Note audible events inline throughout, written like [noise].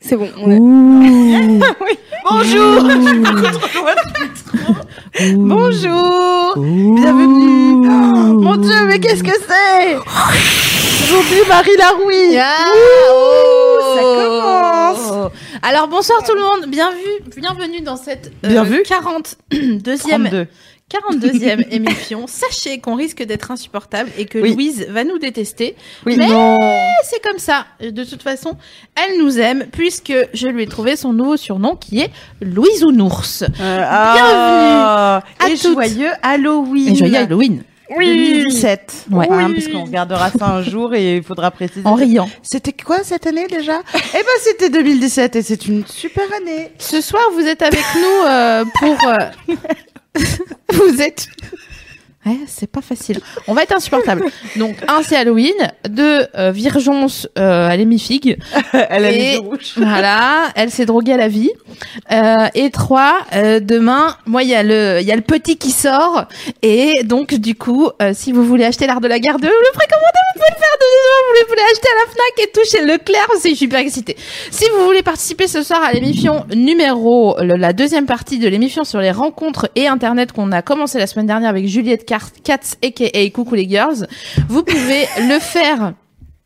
C'est bon. on est- [laughs] Bonjour. [laughs] Bonjour. Bienvenue. Oh, Mon Dieu, mais qu'est-ce que c'est? Aujourd'hui, Marie Laroui. Ah, Ouh, ça oh. commence. Alors bonsoir tout le monde, bienvenue, bienvenue dans cette euh, Bien vu. 42e 32. 42e [laughs] émission. Sachez qu'on risque d'être insupportable et que Oui. Louise va nous détester. Oui, Mais- C'est comme ça. De toute façon, elle nous aime puisque je lui ai trouvé son nouveau surnom qui est Louise Ounours. Euh, ah, à Et toutes. joyeux Halloween Et joyeux Halloween. 2017 Ouais. Hein, Puisqu'on regardera ça un jour et il faudra préciser. En riant. C'était quoi cette année déjà? Eh ben c'était 2017 et c'est une super année Ce soir, vous êtes avec nous euh, pour. euh, [laughs] [laughs] vous êtes. Ouais, c'est pas facile. On va être insupportable. Donc, un, c'est Halloween. Deux, euh, Virgence, euh, elle est mi-figue. [laughs] Elle a les yeux rouges. [laughs] Voilà, elle s'est droguée à la vie. Euh, et trois, euh, demain, moi, il y a le, il y a le petit qui sort. Et donc, du coup, euh, si vous voulez acheter l'art de la guerre 2, vous le précommandez, vous pouvez le faire de vous voulez acheter à la Fnac et tout chez Leclerc, c'est super excité. Si vous voulez participer ce soir à l'émission numéro, le- la deuxième partie de l'émission sur les rencontres et Internet qu'on a commencé la semaine dernière avec Juliette Katz, aka Coucou les Girls, vous pouvez [laughs] le faire.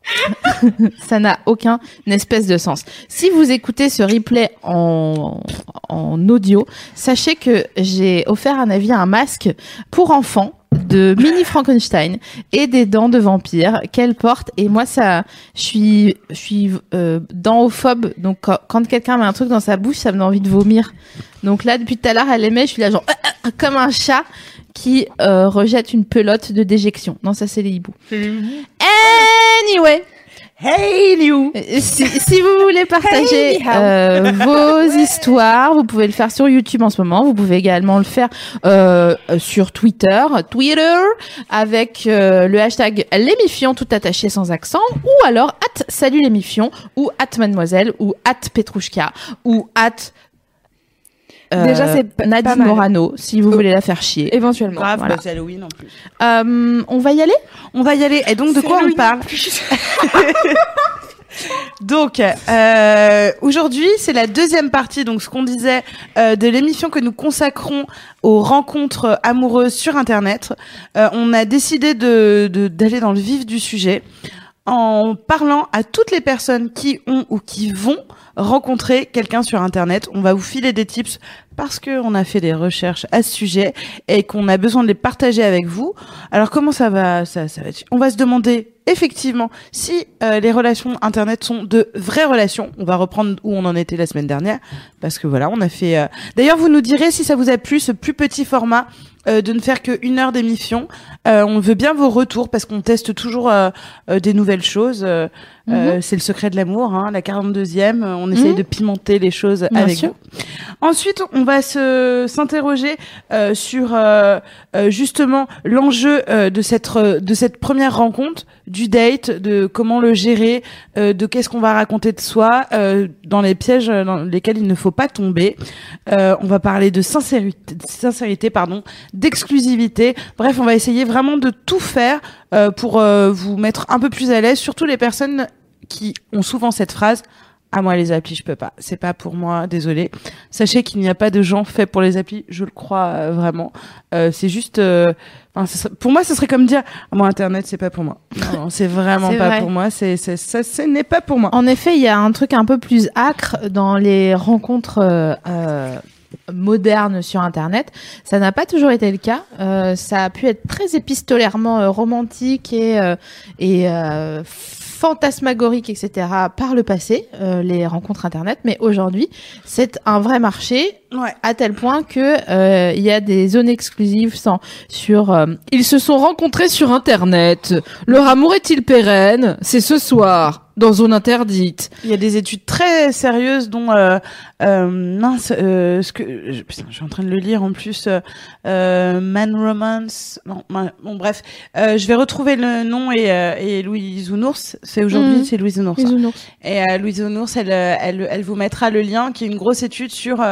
[laughs] Ça n'a aucun espèce de sens. Si vous écoutez ce replay en, en audio, sachez que j'ai offert un avis à un masque pour enfants de mini Frankenstein et des dents de vampire qu'elle porte. Et moi ça je suis je suis euh, dentophobe. Donc quand, quand quelqu'un met un truc dans sa bouche ça me donne envie de vomir. Donc là depuis tout à l'heure elle aimait je suis là genre comme un chat qui euh, rejette une pelote de déjection. Non ça c'est les hiboux. Anyway, Hey Liu. Euh, si, si vous voulez partager Hey, euh, vos histoires, vous pouvez le faire sur YouTube en ce moment. Vous pouvez également le faire euh, sur Twitter, Twitter, avec euh, le hashtag l'émifion tout attaché sans accent, ou alors at salut l'émifion, ou at mademoiselle, ou at petrouchka, ou at Déjà, c'est Nadine. Morano, si vous voulez la faire chier. Éventuellement. Grave, Voilà. bah, c'est Halloween en plus. Euh, on va y aller? On va y aller. Et donc, de quoi on parle [laughs] Donc, euh, aujourd'hui, c'est la deuxième partie, donc ce qu'on disait, euh, de l'émission que nous consacrons aux rencontres amoureuses sur Internet. Euh, on a décidé de de- d'aller dans le vif du sujet en parlant à toutes les personnes qui ont ou qui vont rencontrer quelqu'un sur Internet. On va vous filer des tips parce qu'on a fait des recherches à ce sujet et qu'on a besoin de les partager avec vous. Alors comment ça va ça, ça va être- On va se demander effectivement si euh, les relations Internet sont de vraies relations. On va reprendre où on en était la semaine dernière parce que voilà, on a fait. euh, D'ailleurs, vous nous direz si ça vous a plu ce plus petit format. euh, de ne faire que une heure d'émission. Euh, on veut bien vos retours parce qu'on teste toujours euh, euh, des nouvelles choses. Euh, euh, c'est le secret de l'amour, hein, la 42e. euh, On essaye Mhm. de pimenter les choses Bien avec sûr. vous. Ensuite, on va se s'interroger euh, sur euh, euh, justement l'enjeu euh, de cette re- de cette première rencontre, du date, de comment le gérer, euh, de qu'est-ce qu'on va raconter de soi, euh, dans les pièges dans lesquels il ne faut pas tomber. Euh, on va parler de sincérité, sincérité pardon, d'exclusivité. Bref, on va essayer vraiment de tout faire euh, pour euh, vous mettre un peu plus à l'aise, surtout les personnes qui ont souvent cette phrase ah moi les applis je peux pas c'est pas pour moi désolé sachez qu'il n'y a pas de gens faits pour les applis je le crois euh, vraiment Euh, c'est juste euh, enfin, pour moi ce serait comme dire ah, moi internet c'est pas pour moi non, non, c'est vraiment pas vrai. pour moi c'est c'est ça ce n'est pas pour moi En effet, il y a un truc un peu plus acre dans les rencontres euh, euh, modernes sur Internet. Ça n'a pas toujours été le cas. Euh, ça a pu être très épistolairement romantique et, euh, et euh, fantasmagorique, etc. par le passé, euh, les rencontres Internet. Mais aujourd'hui, c'est un vrai marché ouais à tel point que euh, il y a des zones exclusives sans, sur euh, ils se sont rencontrés sur internet leur amour est-il pérenne? C'est ce soir dans zone interdite. Il y a des études très sérieuses dont euh, euh, mince euh, ce que je, putain, je suis en train de le lire en plus euh, euh, Man Romance non bon bref euh, je vais retrouver le nom et, euh, et Louise Ounours c'est aujourd'hui Mhm. c'est Louise Ounours Les nounours. et euh, Louise Ounours elle, elle elle vous mettra le lien qui est une grosse étude sur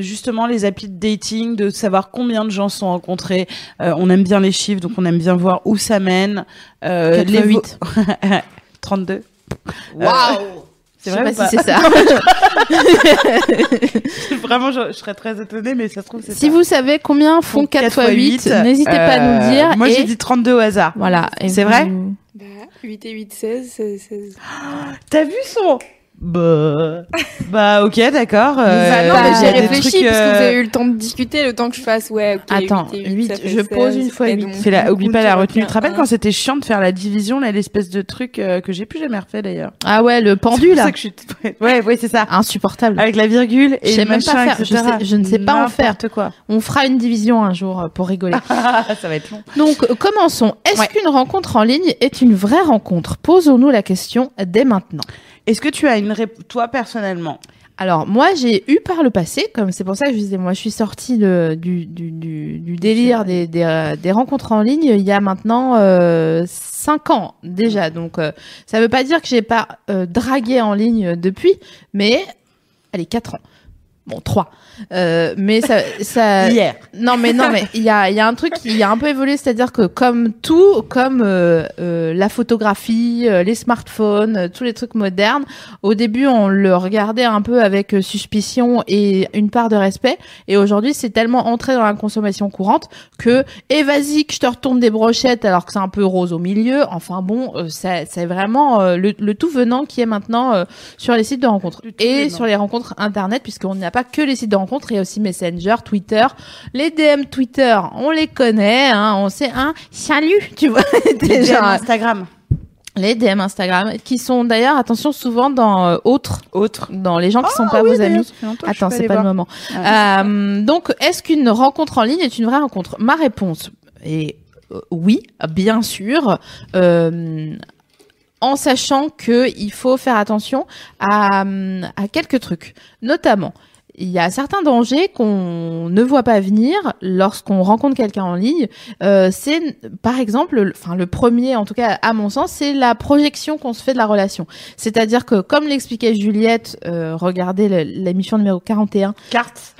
justement les applis de dating de savoir combien de gens se sont rencontrés Euh, on aime bien les chiffres donc on aime bien voir où ça mène euh, vo- huit. [laughs] 32 Waouh c'est vrai pas si c'est ça. [laughs] Vraiment, je, je serais très étonnée, mais ça se trouve, c'est si ça. vous savez combien font 4 x 8, n'hésitez pas à nous euh, dire. Moi, et- j'ai dit 32 au hasard. Voilà. et C'est vous- vrai Bah, 8 et 8, 16, 16, 16. T'as vu son Bah, bah ok, d'accord. Bah euh, non, bah, mais y j'ai réfléchi trucs, parce que vous euh, avez eu le temps de discuter, le temps que je fasse, ouais, ok. Attends, 8 et 8, huit, ça fait je pose 16, une fois et huit. donc, Fais la, oublie pas la retenue. Tu te rappelles un. quand c'était chiant de faire la division, là, l'espèce de truc euh, que j'ai plus jamais refait d'ailleurs? Ah ouais, le C'est pendu pour là. ça que je suis. [laughs] Ouais, ouais, c'est ça. Insupportable. Avec la virgule et Je sais le même pas machin, faire. Je sais- je ne sais pas en faire. N'importe quoi. On fera une division un jour euh, pour rigoler. [laughs] ça va être long. Donc, commençons. Est-ce Ouais. qu'une rencontre en ligne est une vraie rencontre? Posons-nous la question dès maintenant. Est-ce que tu as une rép... toi personnellement? Alors, moi, j'ai eu par le passé, comme c'est pour ça que je disais, moi, je suis sortie de- du, du, du, du délire des, des, euh, des rencontres en ligne il y a maintenant euh, 5 ans déjà. Donc, euh, ça veut pas dire que j'ai pas euh, dragué en ligne depuis, mais, allez, 4 ans. Bon, 3. Euh, mais ça... ça Hier. Non, mais non, mais il y a, il y a un truc qui a un peu évolué, c'est-à-dire que comme tout, comme euh, euh, la photographie, euh, les smartphones, euh, tous les trucs modernes, au début on le regardait un peu avec euh, suspicion et une part de respect, et aujourd'hui c'est tellement entré dans la consommation courante que et vas-y que je te retourne des brochettes alors que c'est un peu rose au milieu. Enfin bon, euh, ça- c'est vraiment euh, le, le tout venant qui est maintenant euh, sur les sites de rencontres et venant. sur les rencontres internet, puisqu'on n'a pas que les sites de rencontres, il y a aussi Messenger, Twitter, les DM Twitter, on les connaît, hein, on sait un salut, tu vois, [laughs] déjà DM Instagram. les DM Instagram, qui sont d'ailleurs, attention, souvent dans euh, autres, Autre. dans les gens qui sont Ah pas oui, vos amis. Attends, c'est pas le moment. Ah, Euh, donc, est-ce qu'une rencontre en ligne est une vraie rencontre? Ma réponse est euh, oui, bien sûr. Euh, en sachant que il faut faire attention à, à quelques trucs, notamment. Il y a certains dangers qu'on ne voit pas venir lorsqu'on rencontre quelqu'un en ligne. Euh, c'est, par exemple, le- enfin le premier, en tout cas à mon sens, c'est la projection qu'on se fait de la relation. C'est-à-dire que, comme l'expliquait Juliette, euh, regardez l'émission numéro 41, Carte.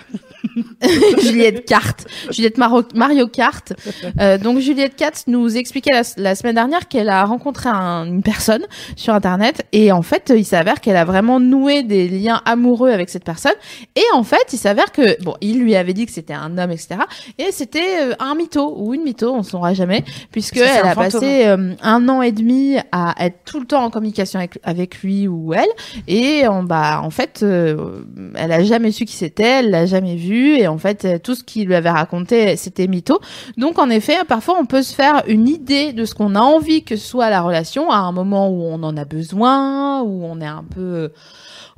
[laughs] Juliette Carte, Juliette Mario Kart. Euh, donc Juliette Katz nous expliquait la, la semaine dernière qu'elle a rencontré un- une personne sur internet et en fait il s'avère qu'elle a vraiment noué des liens amoureux avec cette personne et en fait il s'avère que bon il lui avait dit que c'était un homme etc et c'était euh, un mytho ou une mytho on ne saura jamais puisque elle a fantôme. passé euh, un an et demi à être tout le temps en communication avec, avec lui ou elle et en bah en fait euh, elle a jamais su qui c'était elle l'a jamais vu et en fait euh, tout ce qu'il lui avait raconté c'était mytho. Donc en effet parfois on peut se faire une idée de ce qu'on a envie que soit la relation à un moment où on en a besoin où on est un peu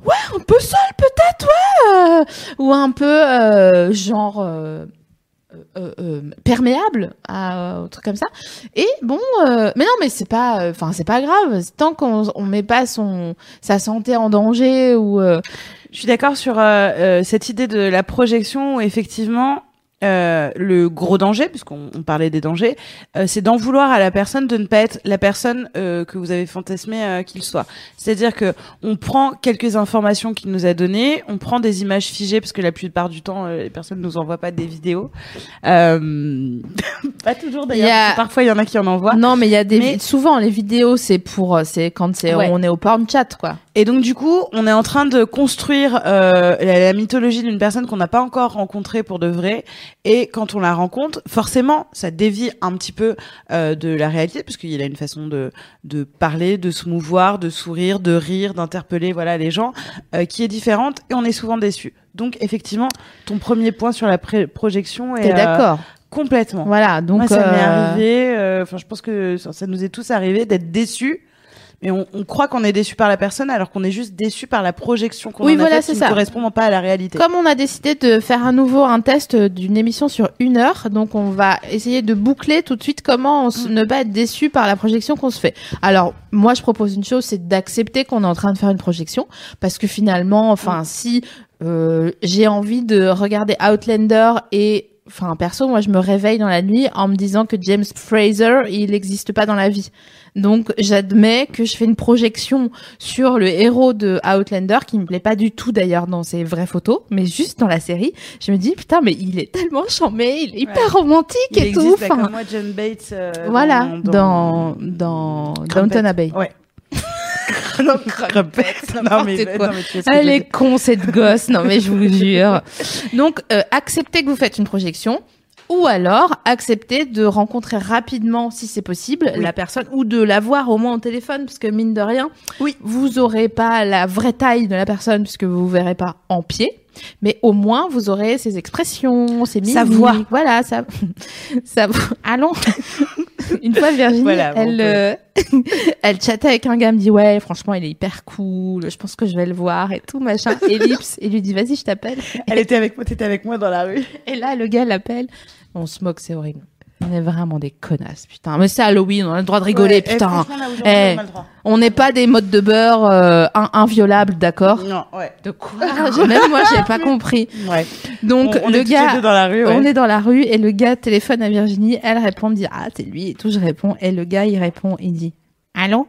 ouais un peu seul peut-être ouais euh, ou un peu euh, genre euh, euh, euh, perméable à un truc comme ça. Et bon mais non mais c'est pas enfin c'est pas grave. Tant qu'on on met pas son sa santé en danger ou Je suis d'accord sur euh, euh, cette idée de la projection où effectivement euh, le gros danger, puisqu'on on parlait des dangers, euh, c'est d'en vouloir à la personne de ne pas être la personne euh, que vous avez fantasmé euh, qu'il soit. C'est-à-dire que on prend quelques informations qu'il nous a données, on prend des images figées parce que la plupart du temps euh, les personnes nous envoient pas des vidéos. Euh... [laughs] pas toujours d'ailleurs. A- Parfois il y en a qui en envoient. non mais il y a des Mais- souvent les vidéos c'est pour c'est quand c'est Ouais. on est au porn chat quoi Et donc du coup, on est en train de construire euh, la, la mythologie d'une personne qu'on n'a pas encore rencontrée pour de vrai. Et quand on la rencontre, forcément, ça dévie un petit peu euh, de la réalité, puisqu'il a une façon de, de parler, de se mouvoir, de sourire, de rire, d'interpeller voilà les gens, euh, qui est différente. Et on est souvent déçu. Donc effectivement, ton premier point sur la pré- projection est euh, d'accord complètement. voilà donc Moi, ça m'est euh, arrivé. euh, Enfin, je pense que ça, ça nous est tous arrivé d'être déçus. Et on, on croit qu'on est déçu par la personne alors qu'on est juste déçu par la projection qu'on Oui, en a voilà, faite c'est qui ça. ne correspond pas à la réalité. Comme on a décidé de faire à nouveau un test d'une émission sur une heure, donc on va essayer de boucler tout de suite comment on s- Mm. ne pas être déçu par la projection qu'on se fait. Alors, moi, je propose une chose, c'est d'accepter qu'on est en train de faire une projection, parce que finalement, enfin, si euh, j'ai envie de regarder Outlander et Enfin, perso, moi, je me réveille dans la nuit en me disant que James Fraser, il n'existe pas dans la vie. Donc, j'admets que je fais une projection sur le héros de Outlander, qui me plaît pas du tout d'ailleurs dans ses vraies photos, mais juste dans la série, je me dis putain, mais il est tellement charmé, il est hyper romantique Il et tout. existe, bah, Enfin, comme moi, John Bates. euh, voilà, dans, dans dans. Downton Abbey. Ouais. [laughs] non, Crumpet. [laughs] Non, mais, quoi. non, mais tu Elle est con cette gosse, non mais je vous [laughs] jure. Donc euh, acceptez que vous faites une projection ou alors acceptez de rencontrer rapidement si c'est possible Oui. la personne ou de la voir au moins au téléphone parce que mine de rien, Oui. vous aurez pas la vraie taille de la personne puisque vous vous verrez pas en pied. Mais au moins, vous aurez ses expressions, ses mimiques. [laughs] Sa voix. Voilà, ça, ça, allons. [laughs] Une fois, Virginie, Voilà, elle, euh, [laughs] elle chattait avec un gars, elle me dit ouais, franchement, il est hyper cool. Je pense que je vais le voir et tout machin. Ellipse, et lui dit vas-y, je t'appelle. Elle était avec moi, t'étais avec moi dans la rue. Et là, le gars l'appelle. On se moque, c'est horrible. On est vraiment des connasses, putain. Mais c'est Halloween, on a le droit de rigoler, Ouais, putain. Eh. on n'est pas des modes de beurre euh, in- inviolables, d'accord? Non, ouais. De quoi? Même moi, j'ai pas compris. Ouais. Donc on, on le est gars, dans la rue. Ouais. on est dans la rue et le gars téléphone à Virginie. Elle répond, me dit ah c'est lui et tout. Je réponds et le gars il répond, il dit allô.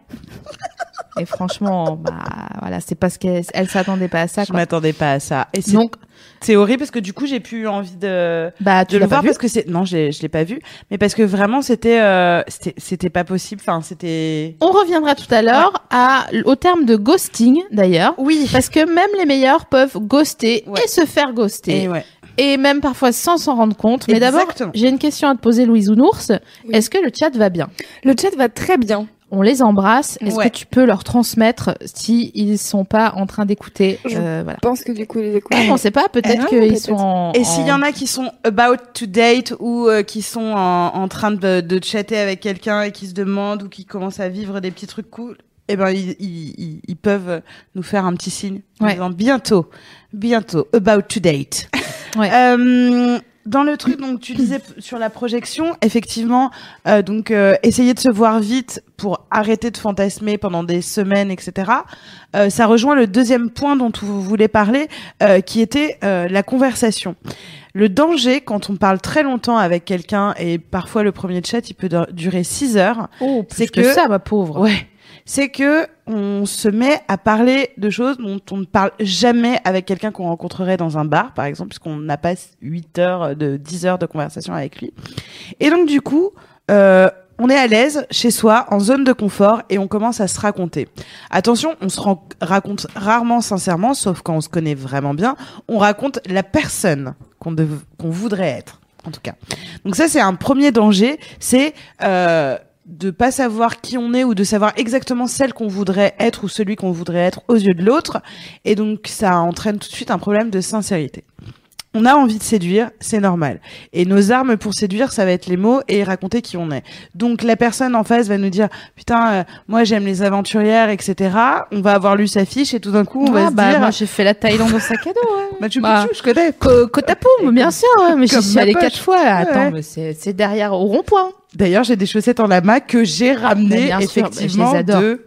et franchement, bah voilà, c'est parce qu'elle elle s'attendait pas à ça. Je m'attendais pas à ça. Et c'est Donc c'est horrible parce que du coup, j'ai plus envie de bah tu de le l'as pas voir vu parce que c'est non, je l'ai- je l'ai pas vu, mais parce que vraiment c'était euh, c'était c'était pas possible. Enfin, c'était On reviendra tout à l'heure à au terme de ghosting d'ailleurs. oui. Parce que même les meilleurs peuvent ghoster Ouais. et se faire ghoster. Et ouais. Et même parfois sans s'en rendre compte. Mais d'abord, Exactement. j'ai une question à te poser, Louise Ounours. Oui. Est-ce que le chat va bien? Le chat va très bien. On les embrasse. Est-ce Ouais. que tu peux leur transmettre si ils sont pas en train d'écouter Je euh, Voilà. Je pense que du coup, les écoutes. On sait pas. Peut-être Ah, qu'ils sont en. Et s'il y en- a qui sont about to date ou euh, qui sont en, en train de, de chatter avec quelqu'un et qui se demandent ou qui commencent à vivre des petits trucs cool, eh ben ils, ils, ils- ils peuvent nous faire un petit signe en Ouais. disant bientôt, bientôt, about to date. Ouais. Euh, dans le truc, donc tu disais sur la projection, effectivement, euh, donc euh, essayer de se voir vite pour arrêter de fantasmer pendant des semaines, etc. Euh, ça rejoint le deuxième point dont vous voulez parler, euh, qui était euh, la conversation. Le danger quand on parle très longtemps avec quelqu'un et parfois le premier chat il peut dur- durer 6 heures, Oh, c'est que, que- ça, ma pauvre. ouais, c'est que on se met à parler de choses dont on ne parle jamais avec quelqu'un qu'on rencontrerait dans un bar, par exemple, puisqu'on n'a pas 8 heures de 10 heures de conversation avec lui. Et donc du coup, euh, on est à l'aise chez soi, en zone de confort, et on commence à se raconter. Attention, on se raconte rarement sincèrement, sauf quand on se connaît vraiment bien. On raconte la personne qu'on voudrait être, en tout cas. Donc ça, c'est un premier danger, c'est euh, de pas savoir qui on est ou de savoir exactement celle qu'on voudrait être ou celui qu'on voudrait être aux yeux de l'autre. Et donc ça entraîne tout de suite un problème de sincérité. On a envie de séduire, c'est normal. Et nos armes pour séduire, ça va être les mots et raconter qui on est. Donc la personne en face va nous dire putain, euh, moi j'aime les aventurières, etc. On va avoir lu sa fiche et tout d'un coup on va Ah, se bah, dire moi, j'ai fait la Thaïlande au sac à dos. ouais. Machu [laughs] bah, Picchu, je connais. Co- Kotapoum, bien sûr, mais j'y suis allée quatre fois. là. Attends, Ouais. mais c'est c'est derrière au rond-point D'ailleurs, j'ai des chaussettes en lama que j'ai ramenées sûr, bah, je effectivement de.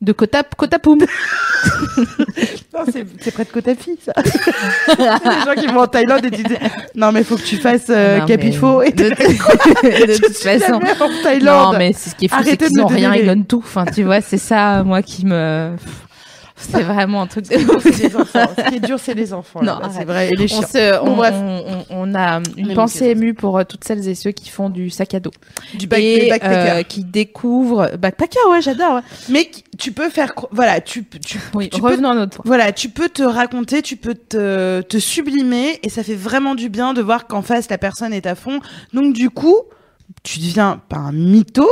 de Kotap Kotapoum. [laughs] Non, c'est près de Kotafi, ça. [laughs] Les gens qui vont en Thaïlande et tu dis non mais faut que tu fasses euh, Non, mais Capifo et de, de toute [laughs] façon. en Thaïlande. Non, mais c'est ce qui est fou, c'est qu'ils me ont rien, ils donnent tout. Enfin, tu vois, c'est ça, moi, qui me. C'est vraiment un truc. de- enfants. Ce qui est dur, c'est les [laughs] enfants. Non, c'est vrai. Et les On, se, on, on- on- on a une pensée émue pour euh, toutes celles et ceux qui font du sac à dos Du back, et des backpackers. euh, qui découvrent backpacker. Ouais, j'adore. ouais. Mais tu peux faire, voilà, tu, tu, Oui, tu peux revenons à notre point. Voilà, tu peux te raconter, tu peux te, te sublimer et ça fait vraiment du bien de voir qu'en face la personne est à fond. Donc du coup, tu deviens pas un mytho,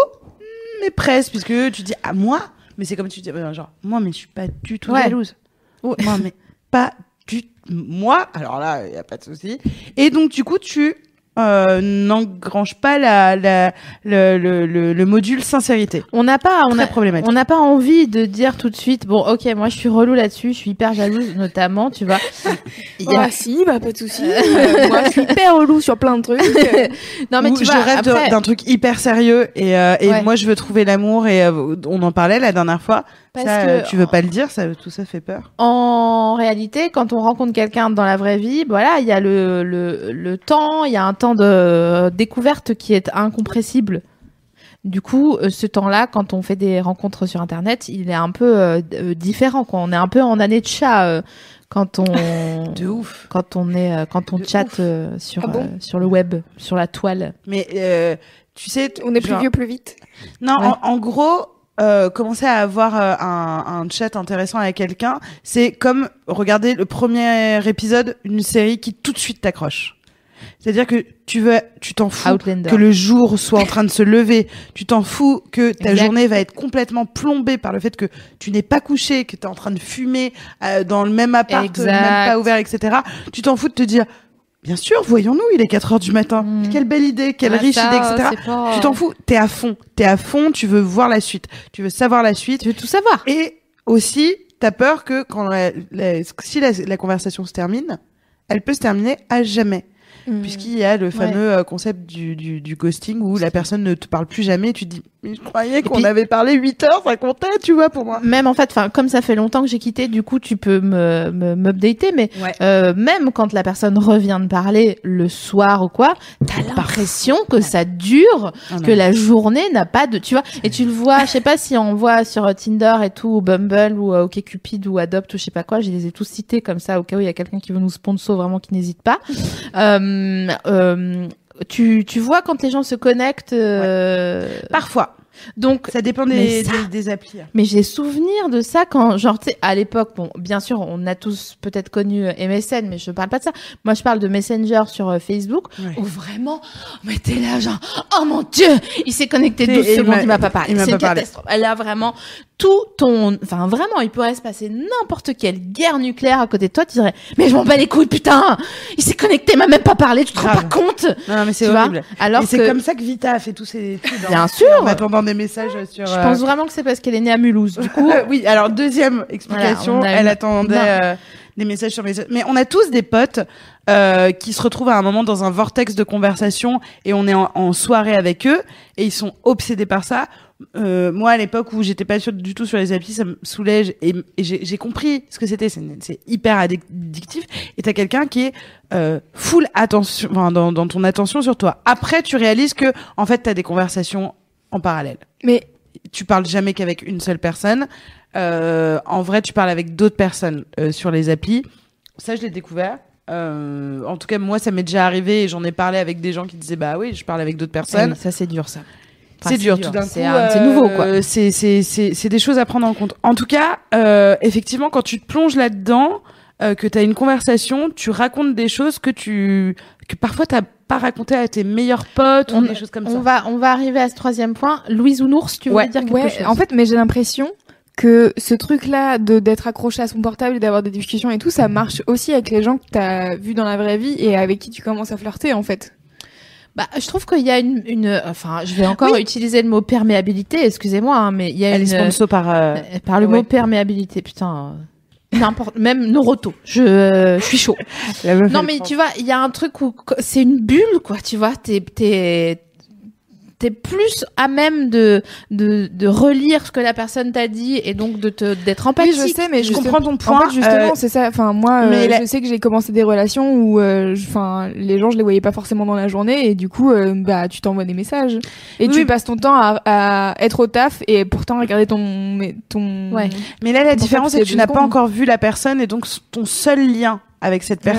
mais presque, puisque tu dis à moi, mais c'est comme tu dis, euh, genre moi, mais je suis pas du tout Ouais. jalouse. Ouais. Moi, mais pas du moi. Alors là, il y a pas de souci. Et donc du coup, tu euh, n'engrange pas la, la, le, le, le, le module sincérité. On n'a pas, on a, problématique. on n'a pas envie de dire tout de suite, bon, ok, moi je suis relou là-dessus, je suis hyper jalouse, notamment, tu vois. [laughs] Il y a- Ah si, bah pas de souci. Euh, moi, je suis hyper relou sur plein de trucs. [laughs] Non, mais Ou tu je vois, rêve après, d'un truc hyper sérieux et, euh, et Ouais. moi je veux trouver l'amour et euh, on en parlait la dernière fois. Parce Ça, que- euh, tu veux pas le dire, ça, tout ça fait peur. en réalité, quand on rencontre quelqu'un dans la vraie vie, voilà, il y a le, le, le temps, il y a un temps de découverte qui est incompressible. Du coup, euh, ce temps-là, quand on fait des rencontres sur Internet, il est un peu euh, euh, différent. Quoi. On est un peu en année de chat euh, quand on [laughs] De ouf. quand on est euh, quand on De chatte euh, sur Ah bon euh, sur le web, sur la toile. Mais euh, tu sais, On est plus genre- vieux plus vite. Non, Ouais. en, en gros, euh, commencer à avoir euh, un, un chat intéressant avec quelqu'un, c'est comme regarder le premier épisode d'une série qui tout de suite t'accroche. C'est-à-dire que tu veux, tu t'en fous Outlander. que le jour soit en train de se lever. Tu t'en fous que ta Exact. journée va être complètement plombée par le fait que tu n'es pas couché, que tu es en train de fumer euh, dans le même appart, Exact. même pas ouvert, etc. Tu t'en fous de te dire, bien sûr, voyons-nous, il est 4 heures du matin. Mm. Quelle belle idée, quelle Ah, riche ça, idée, etc. pas- Tu t'en fous, t'es à fond, t'es à fond, tu veux voir la suite, tu veux savoir la suite, Tu veux tout savoir. et aussi t'as peur que quand la- la- si la, la conversation se termine, elle peut se terminer à jamais, Puisqu'il y a le fameux euh, concept du, du, du ghosting où la personne ne te parle plus jamais, et tu te dis mais je croyais qu'on puis- avait parlé 8 heures, ça comptait, tu vois pour moi. Même en fait, enfin comme ça fait longtemps que j'ai quitté, du coup tu peux me me m'updater, mais Ouais. euh, même quand la personne revient de parler le soir ou quoi, t'as l'impression que ça dure, Ah que la journée n'a pas de, tu vois, et tu le vois, je sais pas si on voit sur Tinder et tout, ou Bumble ou euh, OkCupid ou Adopt ou je sais pas quoi, je les ai tous cités comme ça au cas où il y a quelqu'un qui veut nous sponsor vraiment qui n'hésite pas. Euh, euh, tu, tu vois quand les gens se connectent, euh, Parfois, donc ça dépend des, ça- des, des applis. mais j'ai souvenir de ça quand, genre, tu sais, à l'époque, bon, bien sûr, on a tous peut-être connu euh, MSN, mais je parle pas de ça. Moi, je parle de Messenger sur euh, Facebook, Ouais. où vraiment, mais t'es là, genre, oh mon dieu, il s'est connecté T'es- 12 il secondes, il m'a pas parlé. C'est une parlé. catastrophe. Elle a vraiment tout ton, enfin, vraiment, il pourrait se passer n'importe quelle guerre nucléaire à côté de toi, tu dirais, mais je m'en bats les couilles, putain, il s'est connecté, il m'a même pas parlé, tu te rends pas compte. Non, non, mais c'est horrible. Alors c'est comme ça que Vita a fait tous ses études. hein. Bien sûr. En attendant des messages sur. Je euh, pense vraiment que c'est parce qu'elle est née à Mulhouse. Du coup, Euh, [laughs] oui, alors deuxième explication, Voilà, elle attendait euh, des messages sur messages. Mais on a tous des potes euh, qui se retrouvent à un moment dans un vortex de conversation et on est en, en soirée avec eux et ils sont obsédés par ça. Euh, moi, à l'époque où j'étais pas sûre du tout sur les applis, ça me soulège et, et j'ai compris ce que c'était. C'est hyper addictif. Et t'as quelqu'un qui est euh, full attention, enfin, dans, dans ton attention sur toi. Après, tu réalises que en fait, t'as des conversations en parallèle Mais tu parles jamais qu'avec une seule personne. Euh, en vrai, tu parles avec d'autres personnes euh, sur les applis. Ça, je l'ai découvert. Euh, en tout cas, moi, ça m'est déjà arrivé et j'en ai parlé avec des gens qui disaient bah oui, je parle avec d'autres personnes. Ah oui, ça c'est dur ça. Enfin, c'est dur, tout d'un coup. C'est un- c'est nouveau quoi. euh, C'est c'est c'est c'est des choses à prendre en compte. En tout cas, euh, effectivement, quand tu te plonges là-dedans, euh, que tu as une conversation, tu racontes des choses que tu que parfois t'as pas raconté à tes meilleurs potes ou On- des choses comme On ça. va, on va arriver à ce troisième point. Louise Ounours, tu voulais ouais, dire quelque ouais, chose? en fait, mais j'ai l'impression que ce truc-là de d'être accroché à son portable et d'avoir des discussions et tout, ça marche aussi avec les gens que t'as vus dans la vraie vie et avec qui tu commences à flirter en fait. Bah, je trouve qu'il y a une, une, enfin, je vais encore utiliser le mot perméabilité, excusez-moi, hein, mais il y a Elle est une, sponsor par euh, euh, par le ouais. mot perméabilité, putain, n'importe, même Noroto, je, euh, je suis chaud. [laughs] Non, mais tu vois, il y a un truc où c'est une bulle, quoi, tu vois, t'es, t'es, t'es plus à même de, de, de relire ce que la personne t'a dit et donc de te, d'être Oui, empathique. je sais, mais je comprends ton point. En fait, justement, euh, c'est ça. Enfin, moi, euh, la- je sais que j'ai commencé des relations où, euh, je- enfin, les gens, je les voyais pas forcément dans la journée, et du coup, euh, bah, tu t'envoies des messages, et Oui, tu mais- passes ton temps à, à être au taf, et pourtant regarder ton, mais- ton. Ouais. Mais là, la différence, c'est que tu n'as pas encore vu la personne et donc ton seul lien avec cette Ouais.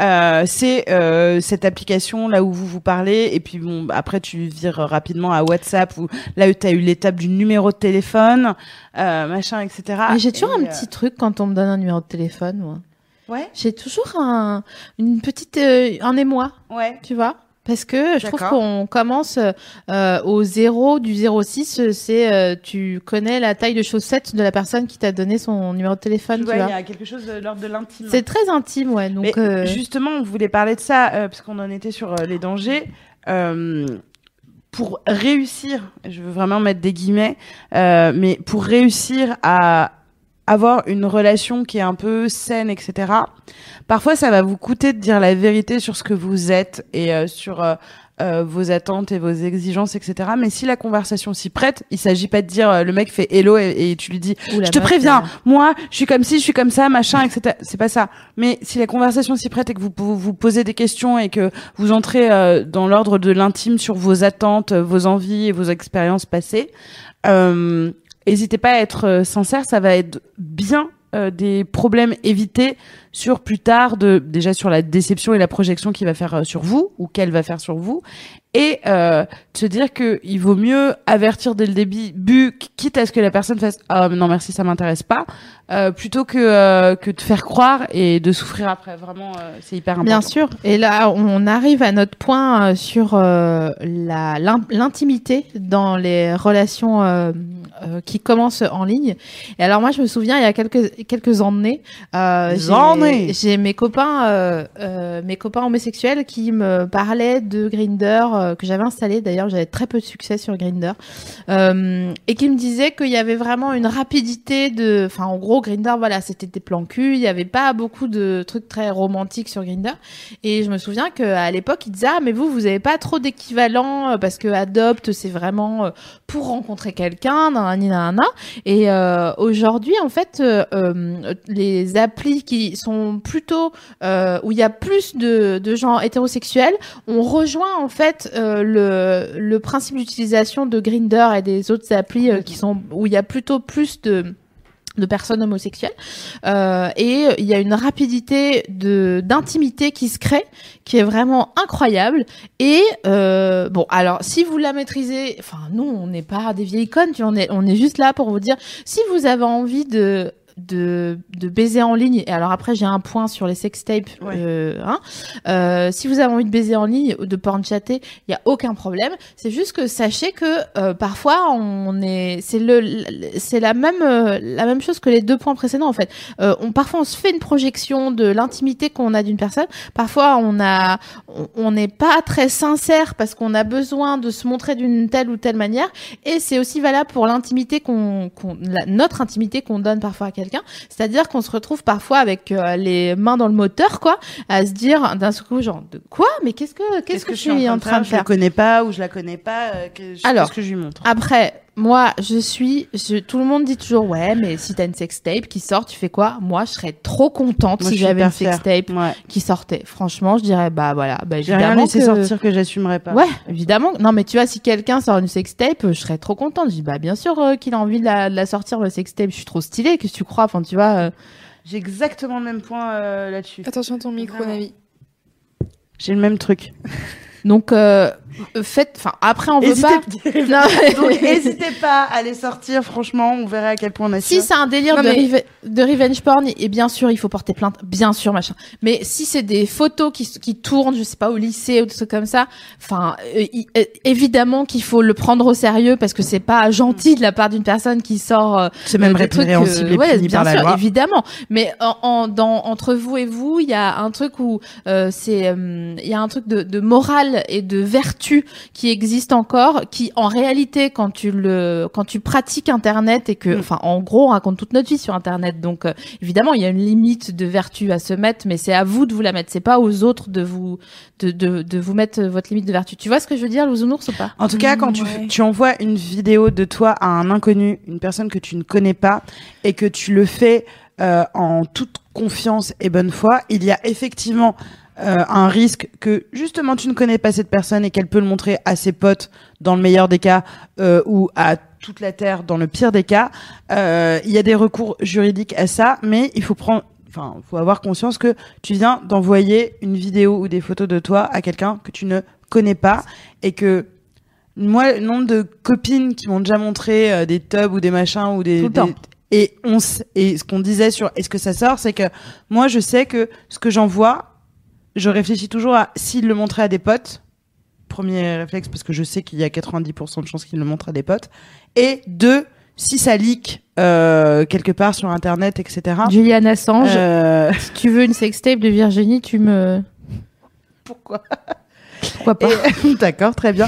Euh, c'est euh, cette application là où vous vous parlez et puis bon, après tu vires rapidement à WhatsApp où là tu as eu l'étape du numéro de téléphone, euh, machin, etc. Mais j'ai toujours Et, un petit truc quand on me donne un numéro de téléphone, moi. euh, Ouais, J'ai toujours un, une petite, euh, un émoi, ouais. tu vois. Parce que je trouve qu'on commence euh, au 0 du 06, euh, c'est euh, tu connais la taille de chaussette de la personne qui t'a donné son numéro de téléphone, tu vois. il y a quelque chose de l'ordre de l'intime. C'est très intime, ouais. Donc, Mais euh, justement, on voulait parler de ça euh, parce qu'on en était sur euh, les dangers. Euh, pour réussir, je veux vraiment mettre des guillemets, euh, mais pour réussir à avoir une relation qui est un peu saine, etc. Parfois, ça va vous coûter de dire la vérité sur ce que vous êtes et euh, sur euh, euh, vos attentes et vos exigences, etc. Mais si la conversation s'y prête, il s'agit pas de dire euh, le mec fait hello et, et tu lui dis je te meuf, préviens, euh, moi, je suis comme ci, je suis comme ça, machin, etc. C'est pas ça. Mais si la conversation s'y prête et que vous vous, vous posez des questions et que vous entrez euh, dans l'ordre de l'intime sur vos attentes, vos envies et vos expériences passées, euh, n'hésitez pas à être euh, sincère. Ça va être bien euh, des problèmes évités sur plus tard, de déjà sur la déception et la projection qu'il va faire euh, sur vous ou qu'elle va faire sur vous, et euh, de se dire que il vaut mieux avertir dès le début, quitte à ce que la personne fasse ah non merci ça m'intéresse pas, euh, plutôt que euh, que de faire croire et de souffrir après. Vraiment, euh, c'est hyper important. Bien sûr. Et là, on arrive à notre point euh, sur euh, la l'in- l'intimité dans les relations euh, qui commencent en ligne. Et alors moi, je me souviens, il y a quelques quelques années, euh, j'ai- mes copains, euh, euh, mes copains homosexuels qui me parlaient de Grinder euh, que j'avais installé. D'ailleurs, j'avais très peu de succès sur Grinder euh, et qui me disaient qu'il y avait vraiment une rapidité de, enfin, en gros, Grinder, voilà, c'était des plans cul. Il y avait pas beaucoup de trucs très romantiques sur Grinder. Et je me souviens qu'à l'époque, ils disaient ah mais vous vous avez pas trop d'équivalent parce que Adopt c'est vraiment pour rencontrer quelqu'un, nanani nanana. Et euh, aujourd'hui en fait euh, euh, les applis qui sont plutôt où il y a plus de, de gens hétérosexuels, on rejoint en fait le le principe d'utilisation de Grinder et des autres applis qui sont où il y a plutôt plus de de personnes homosexuelles. Euh, et il y a une rapidité de d'intimité qui se crée qui est vraiment incroyable. Et euh, bon alors si vous la maîtrisez enfin nous on n'est pas des vieilles connes tu on est on est juste là pour vous dire si vous avez envie de de, de baiser en ligne. Et alors après j'ai un point sur les sextapes Ouais. euh, hein, euh, si vous avez envie de baiser en ligne ou de porn chatter il y a aucun problème. C'est juste que sachez que euh, parfois on est c'est le c'est la même euh, la même chose que les deux points précédents en fait. Euh, on parfois on se fait une projection de l'intimité qu'on a d'une personne. Parfois on a on- n'est pas très sincère parce qu'on a besoin de se montrer d'une telle ou telle manière. Et c'est aussi valable pour l'intimité qu'on notre intimité qu'on donne parfois à quelqu'un c'est-à-dire qu'on se retrouve parfois avec euh, les mains dans le moteur quoi à se dire d'un coup genre de quoi? Mais qu'est-ce que qu'est-ce que, je suis en train de Je faire? le connais pas ou je la connais pas. euh, que- je- Alors, que je lui montre? après, moi, je suis, je, tout le monde dit toujours, ouais, mais si t'as une sextape qui sort, tu fais quoi? Moi, je serais trop contente Moi, si j'avais une sextape Ouais. qui sortait. Franchement, je dirais, bah voilà, bah J'ai rien évidemment laissé que... sortir que j'assumerais pas. Ouais, évidemment. Non, mais tu vois, si quelqu'un sort une sextape, je serais trop contente. Je dis, bah bien sûr euh, qu'il a envie de la, de la sortir, le sextape. Je suis trop stylée, qu'est-ce que tu crois? Enfin, tu vois. euh, J'ai exactement le même point euh, là-dessus. Attention à ton micro. Navi. J'ai le même truc. Donc, euh, faites. Enfin, après, on veut pas. [laughs] Donc n'hésitez pas à les sortir, franchement, on verra à quel point on a Si c'est un délire Non, de, mais- rive- de revenge porn, et bien sûr, il faut porter plainte, bien sûr, machin. Mais si c'est des photos qui, qui tournent, je sais pas, au lycée ou des trucs comme ça, enfin, euh, euh, évidemment qu'il faut le prendre au sérieux parce que c'est pas gentil de la part d'une personne qui sort. euh, C'est même des trucs, répréhensible euh, et ouais, puni bien par la sûr, loi. évidemment. Mais en, en- dans, entre vous et vous, il y a un truc où euh, c'est, euh, il y a un truc de, de morale et de vertu qui existe encore, qui en réalité, quand tu le, quand tu pratiques Internet et que, Mm. enfin, en gros, on raconte toute notre vie sur Internet, donc euh, évidemment, il y a une limite de vertu à se mettre, mais c'est à vous de vous la mettre. C'est pas aux autres de vous, de, de, de vous mettre euh, votre limite de vertu. Tu vois ce que je veux dire, Lousounours ou pas? En tout cas, quand tu, Ouais. tu envoies une vidéo de toi à un inconnu, une personne que tu ne connais pas, et que tu le fais euh, en toute confiance et bonne foi, il y a effectivement euh, un risque que justement tu ne connais pas cette personne et qu'elle peut le montrer à ses potes dans le meilleur des cas euh, ou à toute la terre dans le pire des cas. Euh, il y a des recours juridiques à ça, mais il faut prendre Enfin, faut avoir conscience que tu viens d'envoyer une vidéo ou des photos de toi à quelqu'un que tu ne connais pas et que moi, le nombre de copines qui m'ont déjà montré euh, des tubs ou des machins ou des, Tout le temps. et on et ce qu'on disait sur est-ce que ça sort, c'est que moi je sais que ce que j'envoie, je réfléchis toujours à s'il le montrait à des potes, premier réflexe parce que je sais qu'il y a 90% de chances qu'il le montre à des potes. Et deux, si ça leak euh, quelque part sur internet, etc. Julian Assange, Euh, si tu veux une sextape de Virginie, tu me. pourquoi? Pourquoi pas Et- [laughs] D'accord, très bien.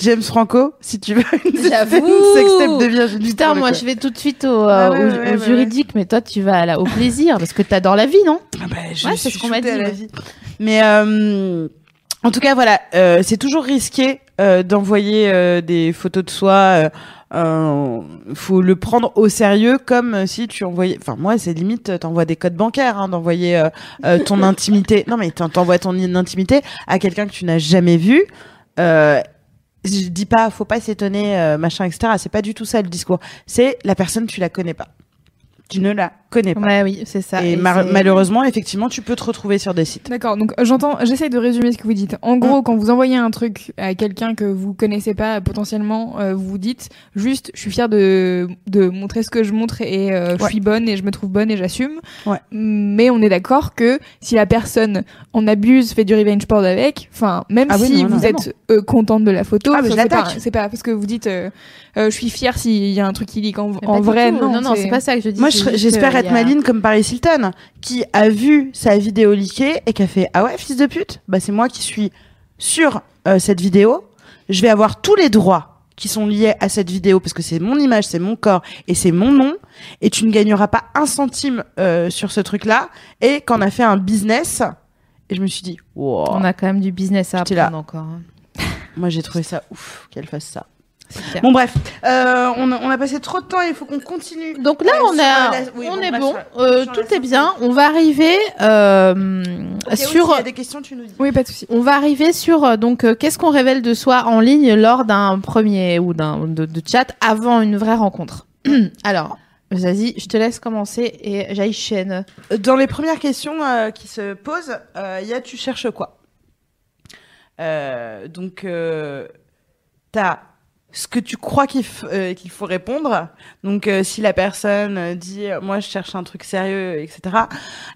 James Franco, si tu veux une, sextape de Virginie. Putain, moi je vais tout de suite au, euh, ouais, au- ouais, au ouais, juridique, mais toi tu vas à la- au plaisir parce que t'adores la vie, non? Ah bah, je Ouais, c'est suis ce qu'on m'a dit, la vie. Mais euh, en tout cas, voilà, euh, c'est toujours risqué euh, d'envoyer euh, des photos de soi. Euh, faut le prendre au sérieux comme euh, si tu envoyais. Enfin, moi, c'est limite, euh, t'envoies des codes bancaires, hein, d'envoyer euh, euh, ton [laughs] intimité. Non, mais t'en- t'envoies ton intimité à quelqu'un que tu n'as jamais vu. Euh, je dis pas, faut pas s'étonner, euh, machin, etc. C'est pas du tout ça le discours. C'est la personne, tu la connais pas. Tu ne la connais pas. Ouais, oui, c'est ça. Et, malheureusement, effectivement, tu peux te retrouver sur des sites. D'accord, donc euh, j'entends, j'essaye de résumer ce que vous dites. En gros, quand vous envoyez un truc à quelqu'un que vous connaissez pas, potentiellement, euh, vous vous dites juste, je suis fière de, de montrer ce que je montre et euh, je Ouais. suis bonne et je me trouve bonne et j'assume. Ouais. Mais on est d'accord que si la personne en abuse, fait du revenge porn avec, enfin, même Ah oui, si non, non, vous êtes euh, contente de la photo, Ah, c'est pas, pas parce que vous dites, euh, euh, je suis fière s'il y a un truc qui leak en, en vrai. tout. Non, non, non, c'est pas ça que je dis. Moi, j'espère a- maline comme Paris Hilton, qui a vu sa vidéo leakée et qui a fait Ah ouais, fils de pute, bah c'est moi qui suis sur euh, cette vidéo. Je vais avoir tous les droits qui sont liés à cette vidéo parce que c'est mon image, c'est mon corps et c'est mon nom. Et tu ne gagneras pas un centime euh, sur ce truc-là. Et qu'on a fait un business, et je me suis dit wow. On a quand même du business à J'étais là. apprendre encore. hein. Moi, j'ai trouvé ça ouf qu'elle fasse ça. Bon, bref, euh, on, a, on a passé trop de temps, il faut qu'on continue. Donc là, Euh, on, sur a, la- oui, on bon, est bon, sur- euh, sur la tout est bien. On va arriver euh, sur. oui, s'il y a des questions, tu nous dis. Oui, pas de souci. On va arriver sur euh, donc euh, qu'est-ce qu'on révèle de soi en ligne lors d'un premier ou d'un de, de chat avant une vraie rencontre? [clears throat] Alors, vas-y, je te laisse commencer et j'aille chaîne. Dans les premières questions euh, qui se posent, euh, il y a tu cherches quoi? Euh, Donc, euh, t'as ce que tu crois qu'il euh, qu'il faut répondre. Donc, euh, si la personne euh, dit euh, moi je cherche un truc sérieux, etc.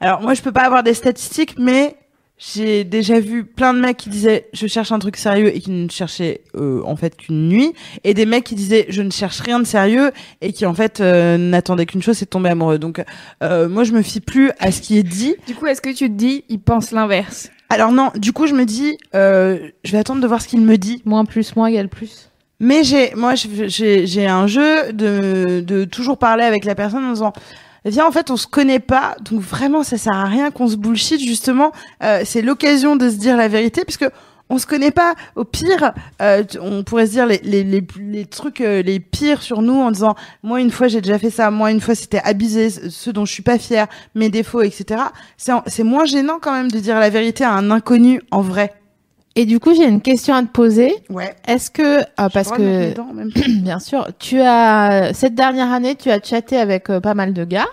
Alors moi je peux pas avoir des statistiques, mais j'ai déjà vu plein de mecs qui disaient je cherche un truc sérieux et qui ne cherchaient euh, en fait qu'une nuit, et des mecs qui disaient je ne cherche rien de sérieux et qui en fait euh, n'attendaient qu'une chose, c'est de tomber amoureux. Donc euh, moi je me fie plus à ce qui est dit. Du coup, est-ce que tu te dis, il pense l'inverse? Alors non, du coup je me dis euh, je vais attendre de voir ce qu'il me dit. Moins plus moins égale plus. Mais j'ai, moi, j'ai, un jeu de, de toujours parler avec la personne en disant, viens, en fait, on se connaît pas, donc vraiment, ça sert à rien qu'on se bullshit, justement. Euh, c'est l'occasion de se dire la vérité, puisque on se connaît pas. Au pire, euh, on pourrait se dire les, les, les, trucs euh, les pires sur nous en disant, moi, une fois, j'ai déjà fait ça, moi, une fois, c'était abusé, ce dont je suis pas fière, mes défauts, etc. C'est moins gênant quand même de dire la vérité à un inconnu en vrai. Et du coup, j'ai une question à te poser. Ouais. Est-ce que ah, parce que même. [clears throat] Bien sûr. Tu as cette dernière année, tu as chatté avec euh, pas mal de gars.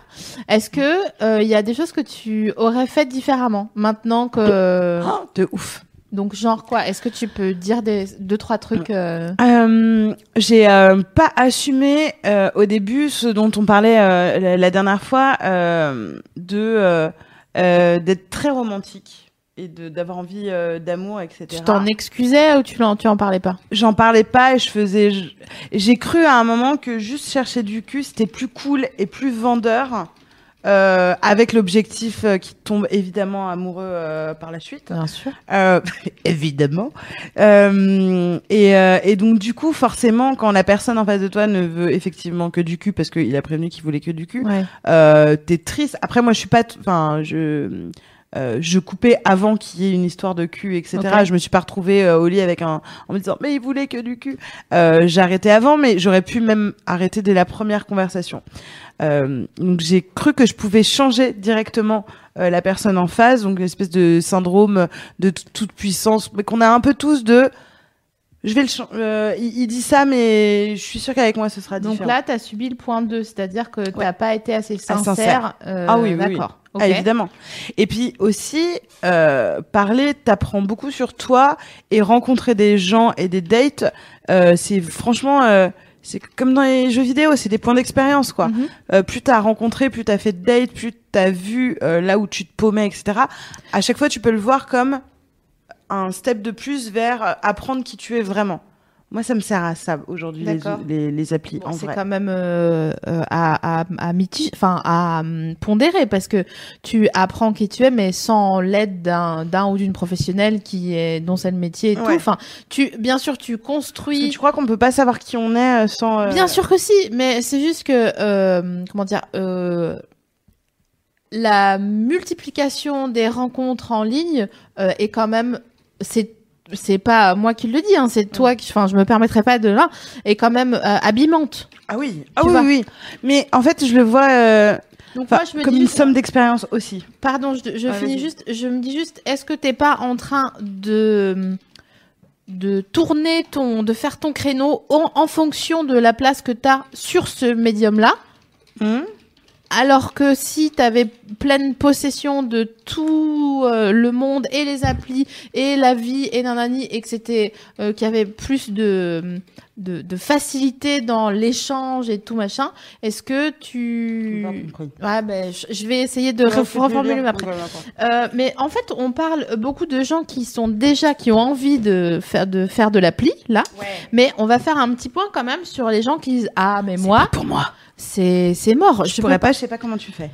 Est-ce que euh, il y a des choses que tu aurais faites différemment maintenant que Oh, de ouf. donc genre quoi? Est-ce que tu peux dire des deux trois trucs euh, Euh, j'ai euh, pas assumé euh, au début ce dont on parlait euh, la, la dernière fois euh, de euh, euh, d'être très romantique et d'avoir envie euh, d'amour etc. Tu t'en excusais ou tu l'en tu en parlais pas? J'en parlais pas et je faisais j'ai cru à un moment que juste chercher du cul c'était plus cool et plus vendeur euh, avec l'objectif euh, qui tombe évidemment amoureux euh, par la suite. Bien sûr. [laughs] Évidemment. Et, et donc du coup, forcément, quand la personne en face de toi ne veut effectivement que du cul, parce qu'il a prévenu qu'il voulait que du cul, Ouais. t'es triste. Après, moi, je suis pas, enfin, je. Euh, je coupais avant qu'il y ait une histoire de cul, etc. Je me suis pas retrouvée euh, au lit avec un en me disant mais il voulait que du cul. Euh, arrêté avant, mais j'aurais pu même arrêter dès la première conversation. Euh, donc j'ai cru que je pouvais changer directement euh, la personne en face, donc une espèce de syndrome de toute puissance, mais qu'on a un peu tous de. Je vais le. euh, il, il dit ça, mais je suis sûre qu'avec moi ce sera Donc différent. là, tu as subi le point 2, c'est-à-dire que tu Ouais. n'as pas été assez sincère. sincère. euh, Ah oui, oui, oui. D'accord. Ah, évidemment. Et puis aussi, euh, parler t'apprend beaucoup sur toi et rencontrer des gens et des dates, euh, c'est franchement, euh, c'est comme dans les jeux vidéo, c'est des points d'expérience quoi. Mhm. Euh, plus t'as rencontré, plus t'as fait de dates, plus t'as vu euh, là où tu te paumais, etc. À chaque fois, tu peux le voir comme un step de plus vers euh, apprendre qui tu es vraiment. Moi, ça me sert à ça aujourd'hui les, les, les applis Bon, c'est quand même euh, euh, à, à, à miti- enfin à hum, pondérer parce que tu apprends qui tu es mais sans l'aide d'un ou d'une professionnelle qui est dont c'est le métier et tout. Enfin, tu bien sûr tu construis. tu crois qu'on peut pas savoir qui on est euh, sans. euh, Bien sûr que si, mais c'est juste que euh, comment dire euh, la multiplication des rencontres en ligne euh, est quand même c'est c'est pas moi qui le dis hein, c'est toi qui enfin je me permettrai pas de là est quand même euh, abîmante. Ah oui. Ah oui, oui. Mais en fait, je le vois euh, Donc enfin, moi je me comme dis une juste- somme d'expérience aussi. Pardon, je, je finis juste. Je me dis juste, est-ce que t'es pas en train de de tourner ton, de faire ton créneau en, en fonction de la place que t'as sur ce médium-là, Hmm alors que si t'avais pleine possession de tout euh, le monde et les applis et la vie et nanani et que c'était euh, qu'il y avait plus de, de de facilité dans l'échange et tout machin, est-ce que tu Ouais, ben, je, je vais essayer de Ouais, reformuler après. Ouais. Euh, mais en fait, on parle beaucoup de gens qui sont déjà, qui ont envie de faire de, faire de l'appli, là. Mais on va faire un petit point quand même sur les gens qui disent, ah, mais moi, Pour moi. c'est, c'est mort. Je peux pourrais pas, je sais pas comment tu fais.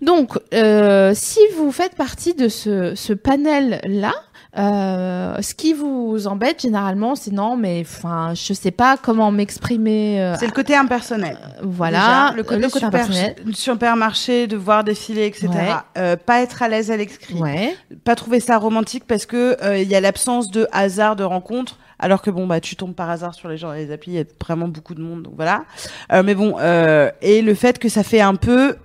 donc, euh, si vous faites partie de ce, ce panel-là, euh, ce qui vous embête généralement, c'est non, mais enfin, je sais pas comment m'exprimer. euh, C'est le côté impersonnel. voilà, Déjà, le côté, super, impersonnel. supermarché, de voir défiler, etc. Ouais. Euh, pas être à l'aise à l'écrit. Ouais. Pas trouver ça romantique parce que euh, il y a l'absence de hasard de rencontre. Alors que bon bah tu tombes par hasard sur les gens les applis, il y a vraiment beaucoup de monde donc voilà. Euh, mais bon euh, et le fait que ça fait un peu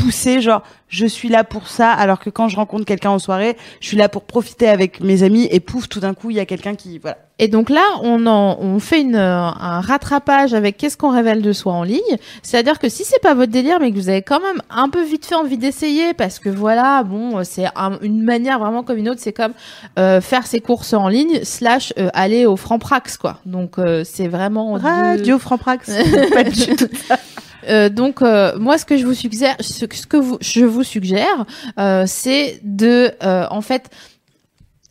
pousser genre je suis là pour ça alors que quand je rencontre quelqu'un en soirée, je suis là pour profiter avec mes amis et pouf tout d'un coup il y a quelqu'un qui voilà. Et donc là, on, en, on fait une, euh, un rattrapage avec qu'est-ce qu'on révèle de soi en ligne? C'est-à-dire que si c'est pas votre délire, mais que vous avez quand même un peu vite fait envie d'essayer, parce que voilà, bon, c'est un- une manière vraiment comme une autre, c'est comme euh, faire ses courses en ligne slash euh, aller au Franprax, quoi. Donc euh, c'est vraiment Radio Franprax. pas du tout. Euh, donc euh, moi ce que je vous suggère ce, que- vous, je vous suggère euh, c'est de euh, en fait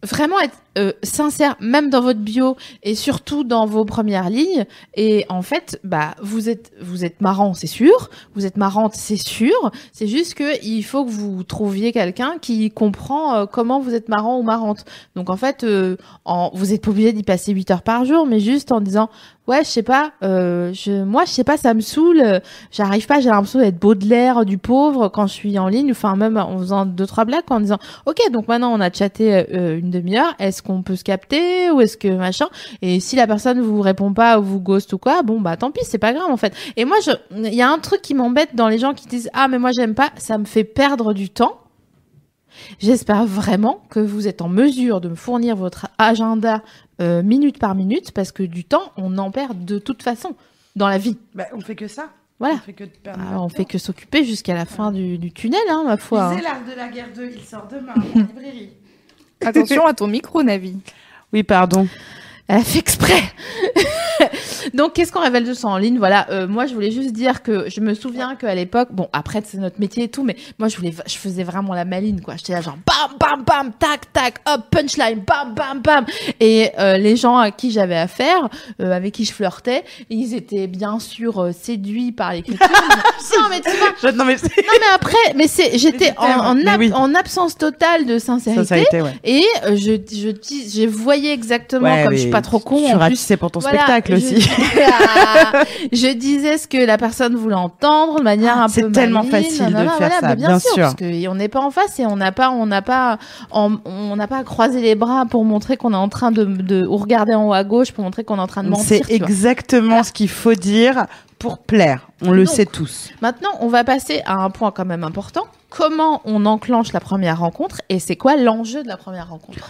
vraiment être euh, sincère même dans votre bio et surtout dans vos premières lignes. Et en fait bah vous êtes vous êtes marrant c'est sûr. Vous êtes marrante c'est sûr. C'est juste que il faut que vous trouviez quelqu'un qui comprend euh, comment vous êtes marrant ou marrante. Donc en fait euh, en, vous êtes pas obligé d'y passer 8 heures par jour mais juste en disant ouais je sais pas euh, je moi je sais pas ça me saoule. Euh, j'arrive pas j'ai l'impression d'être Baudelaire du pauvre quand je suis en ligne enfin même en faisant deux trois blagues en disant ok donc maintenant on a chatté euh, une demi-heure est-ce qu'on peut se capter ou est-ce que machin? Et si la personne vous répond pas ou vous ghost ou quoi bon bah tant pis c'est pas grave en fait. Et moi il y a un truc qui m'embête dans les gens qui disent ah mais moi j'aime pas ça me fait perdre du temps J'espère vraiment que vous êtes en mesure de me fournir votre agenda euh, minute par minute parce que du temps, on en perd de toute façon dans la vie. Bah, on fait que ça. Voilà. On fait que Ah, on fait que s'occuper jusqu'à la fin du, du tunnel, hein, ma foi. hein. Lisez l'art de la guerre 2, il sort demain [laughs] en librairie. Attention à ton micro, Navi. Oui, pardon. Elle a fait exprès. [laughs] Donc, qu'est-ce qu'on révèle de ça en ligne? Voilà, euh, moi, je voulais juste dire que je me souviens qu'à l'époque, bon, après, c'est notre métier et tout, mais moi, je voulais, je faisais vraiment la maline, quoi. J'étais là, genre, bam, bam, bam, tac, tac, hop, punchline, bam, bam, bam. Et euh, les gens à qui j'avais affaire, euh, avec qui je flirtais, ils étaient bien sûr euh, séduits par l'écriture. [laughs] non, mais tu vois, Je- Non, mais non, mais après, mais c'est, j'étais en, en, ab- oui. en absence totale de sincérité. sincérité, ouais. Et euh, je, je, dis- je voyais exactement, Ouais, comme mais je pas trop con, Tu en plus. pour ton Voilà, spectacle je- aussi. [laughs] Je disais ce que la personne voulait entendre de manière Ah, un c'est peu tellement maligne, facile de faire voilà, ça, bien sûr, sûr. parce que on n'est pas en face et on n'a pas, on n'a pas, on n'a pas croisé les bras pour montrer qu'on est en train de, de ou regarder en haut à gauche pour montrer qu'on est en train de mentir. C'est exactement ce qu'il faut dire pour plaire. On le Donc, sait tous. Maintenant, on va passer à un point quand même important. Comment on enclenche la première rencontre et c'est quoi l'enjeu de la première rencontre?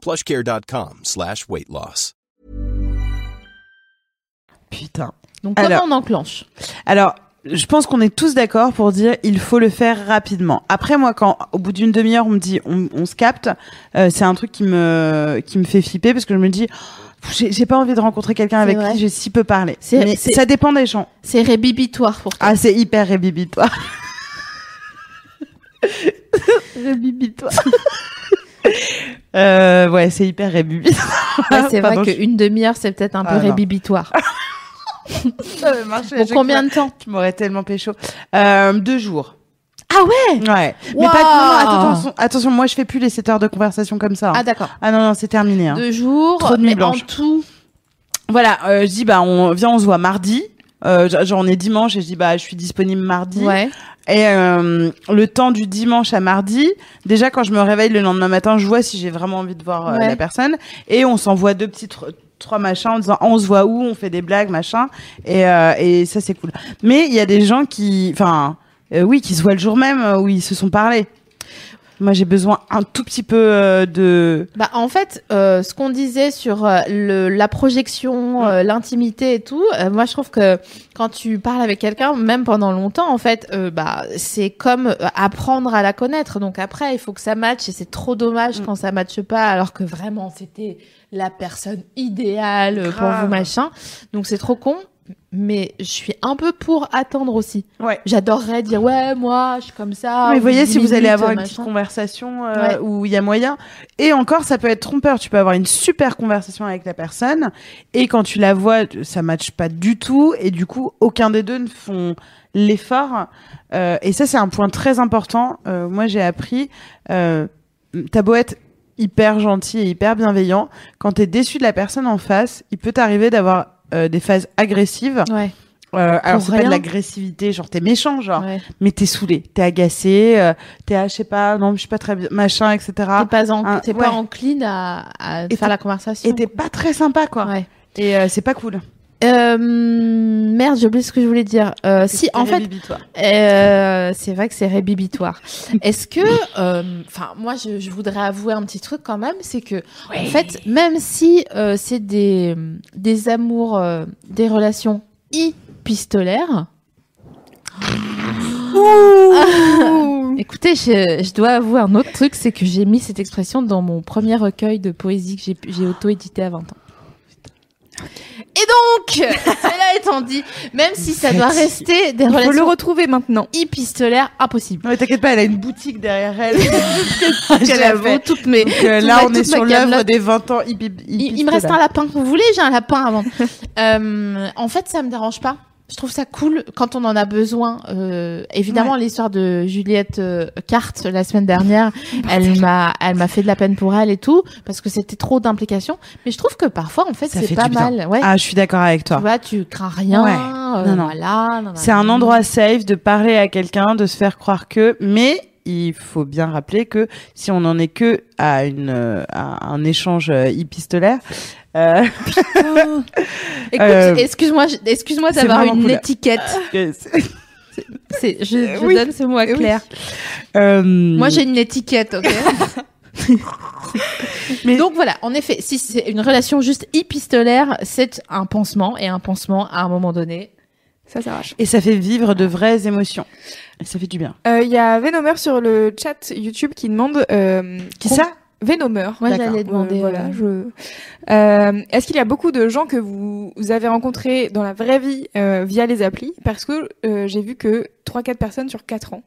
plushcare.com slash weight loss. Putain. Donc comment Alors. on enclenche? Alors, je pense qu'on est tous d'accord pour dire il faut le faire rapidement. Après moi, quand au bout d'une demi-heure on me dit on, on se capte, euh, c'est un truc qui me qui me fait flipper parce que je me dis j'ai pas envie de rencontrer quelqu'un avec vrai. qui j'ai si peu parlé. Mais ça dépend des gens. C'est rébibitoire pour toi. Ah, c'est hyper rébibitoire. [laughs] rébibitoire. [laughs] euh, ouais, c'est hyper rébibitoire. Ouais, c'est vrai qu'une demi-heure, c'est peut-être un peu Ah, non. rébibitoire. [laughs] Ça avait marché Pour combien de temps Tu m'aurais tellement pécho. Euh, deux jours. Ah ouais Ouais. Mais pas non, non, attention, attention, moi je fais plus les 7 heures de conversation comme ça. hein. Ah d'accord. Ah non, non, c'est terminé. hein. Deux jours, Trop de mais en tout. Voilà, euh, je dis, bah, on vient, on se voit mardi. Euh, genre, on est dimanche et je dis, bah, je suis disponible mardi. Ouais. Et euh, le temps du dimanche à mardi, déjà quand je me réveille le lendemain matin, je vois si j'ai vraiment envie de voir euh, Ouais. la personne. Et on s'envoie deux petits tr- trois machins en disant on se voit où, on fait des blagues, machin. Et, euh, et ça c'est cool. Mais il y a des gens qui, enfin, euh, oui, qui se voient le jour même où ils se sont parlé. Moi j'ai besoin un tout petit peu euh, de. Bah en fait, euh, ce qu'on disait sur euh, le, la projection, euh, l'intimité et tout, euh, moi je trouve que quand tu parles avec quelqu'un, même pendant longtemps, en fait, euh, bah c'est comme apprendre à la connaître. Donc après, il faut que ça matche et c'est trop dommage Mm. quand ça matche pas, alors que vraiment c'était la personne idéale pour vous machin. Donc c'est trop con. Mais je suis un peu pour attendre aussi. Ouais. J'adorerais dire ouais moi je suis comme ça. Mais ou vous voyez, 10 si vous allez avoir une petite conversation euh, Ouais. où il y a moyen. Et encore, ça peut être trompeur. Tu peux avoir une super conversation avec la personne. Et quand tu la vois, ça matche pas du tout. Et du coup, aucun des deux ne font l'effort. Euh, et ça, c'est un point très important. Euh, moi, j'ai appris. Euh, T'as beau être hyper gentil et hyper bienveillant. Quand t'es déçu de la personne en face, il peut t'arriver d'avoir euh, des phases agressives. Ouais. Euh, alors, c'est pas de l'agressivité, genre t'es méchant, genre ouais. mais t'es saoulé, t'es agacé, euh, t'es je sais pas, non, je suis pas très bien, machin, etc. T'es pas, en- un- t'es ouais. pas encline à, faire la conversation. Et t'es pas très sympa, quoi. Ouais. Et euh, c'est pas cool. Euh, merde, j'ai oublié ce que je voulais dire. Euh, si, en fait, euh, c'est vrai que c'est rébibitoire. [laughs] Est-ce que, euh, enfin, moi, je, je voudrais avouer un petit truc quand même, c'est que, en fait, même si euh, c'est des des amours, euh, des relations épistolaires. [laughs] Écoutez, je, je dois avouer un autre truc, c'est que j'ai mis cette expression dans mon premier recueil de poésie que j'ai auto-édité à 20 ans. Et donc, cela étant dit, même si ça doit rester des Il faut le relations retrouver maintenant. épistolaires, impossible. Non, mais t'inquiète pas, elle a une boutique derrière elle. [laughs] Qu'elle Qu'elle a fait. toutes mes. Donc, euh, là, on est sur l'œuvre des 20 ans hippie. Il, il me reste un lapin. Vous voulez J'ai un lapin avant. [laughs] euh, en fait, ça me dérange pas. Je trouve ça cool quand on en a besoin. Euh, évidemment, l'histoire de Juliette euh, Carte la semaine dernière, [laughs] elle m'a, elle m'a fait de la peine pour elle et tout parce que c'était trop d'implications. Mais je trouve que parfois, en fait, c'est pas mal. Ouais. Ah, je suis d'accord avec tu toi. vois, tu crains rien. Ouais. euh, Non, non. Voilà. C'est un endroit safe de parler à quelqu'un, de se faire croire que, mais il faut bien rappeler que si on en est que à une euh, à un échange euh, épistolaire, euh, [laughs] Écoute, Euh, excuse-moi, je- excuse-moi d'avoir une cool. étiquette. [laughs] c'est- je, je Oui. donne ce mot à Oui. Claire. euh, Moi, j'ai une étiquette, ok Mais- [laughs] Donc voilà, en effet, si c'est une relation juste épistolaire, c'est un pansement, et un pansement, à un moment donné, Ça s'arrache. et ça fait vivre de vraies émotions. Et ça fait du bien. Euh, Il y a Venomer sur le chat YouTube qui demande. Euh, Qui ça Venomer. moi j'allais demander. Euh, voilà, je. Est-ce qu'il y a beaucoup de gens que vous, vous avez rencontrés dans la vraie vie euh, via les applis? Parce que euh, j'ai vu que 3-4 personnes sur 4 ans.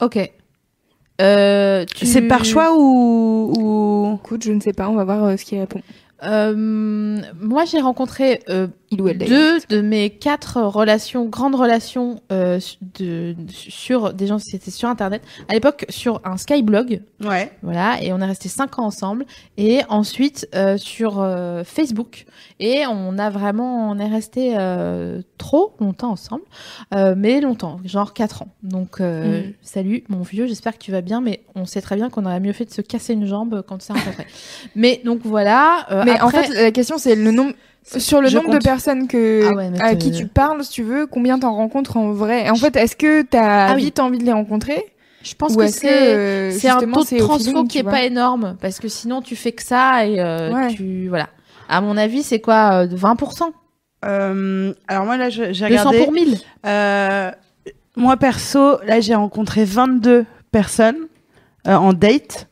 Ok. Euh, tu- C'est par choix ou, ou... Écoute, je ne sais pas, on va voir euh, ce qu'il répond. Euh, moi, j'ai rencontré euh, Il ou elle deux de mes quatre relations, grandes relations euh, de, sur des gens qui étaient sur Internet. À l'époque, sur un Skyblog. Ouais. Voilà, et on est resté cinq ans ensemble. Et ensuite euh, sur euh, Facebook. Et on a vraiment, on est resté euh, trop longtemps ensemble, euh, mais longtemps, genre quatre ans. Donc euh, Mhm. salut mon vieux, j'espère que tu vas bien, mais on sait très bien qu'on aurait mieux fait de se casser une jambe quand on s'est rencontrés. mais donc voilà. Mais en fait, la question c'est le nombre. Sur le Je nombre compte. de personnes que, Ah ouais, à qui tu parles, si tu veux, combien t'en rencontres en vrai? Et En fait, est-ce que t'as Ah oui. vite envie de les rencontrer? Je pense Ou que c'est euh, c'est un taux de transfo qui est pas énorme parce que sinon tu fais que ça et euh, Ouais. tu voilà. À mon avis, c'est quoi euh, de 20% Euh, alors moi là, j'ai 200 regardé. pour 1000. Euh, moi perso, là j'ai rencontré 22 personnes euh, en date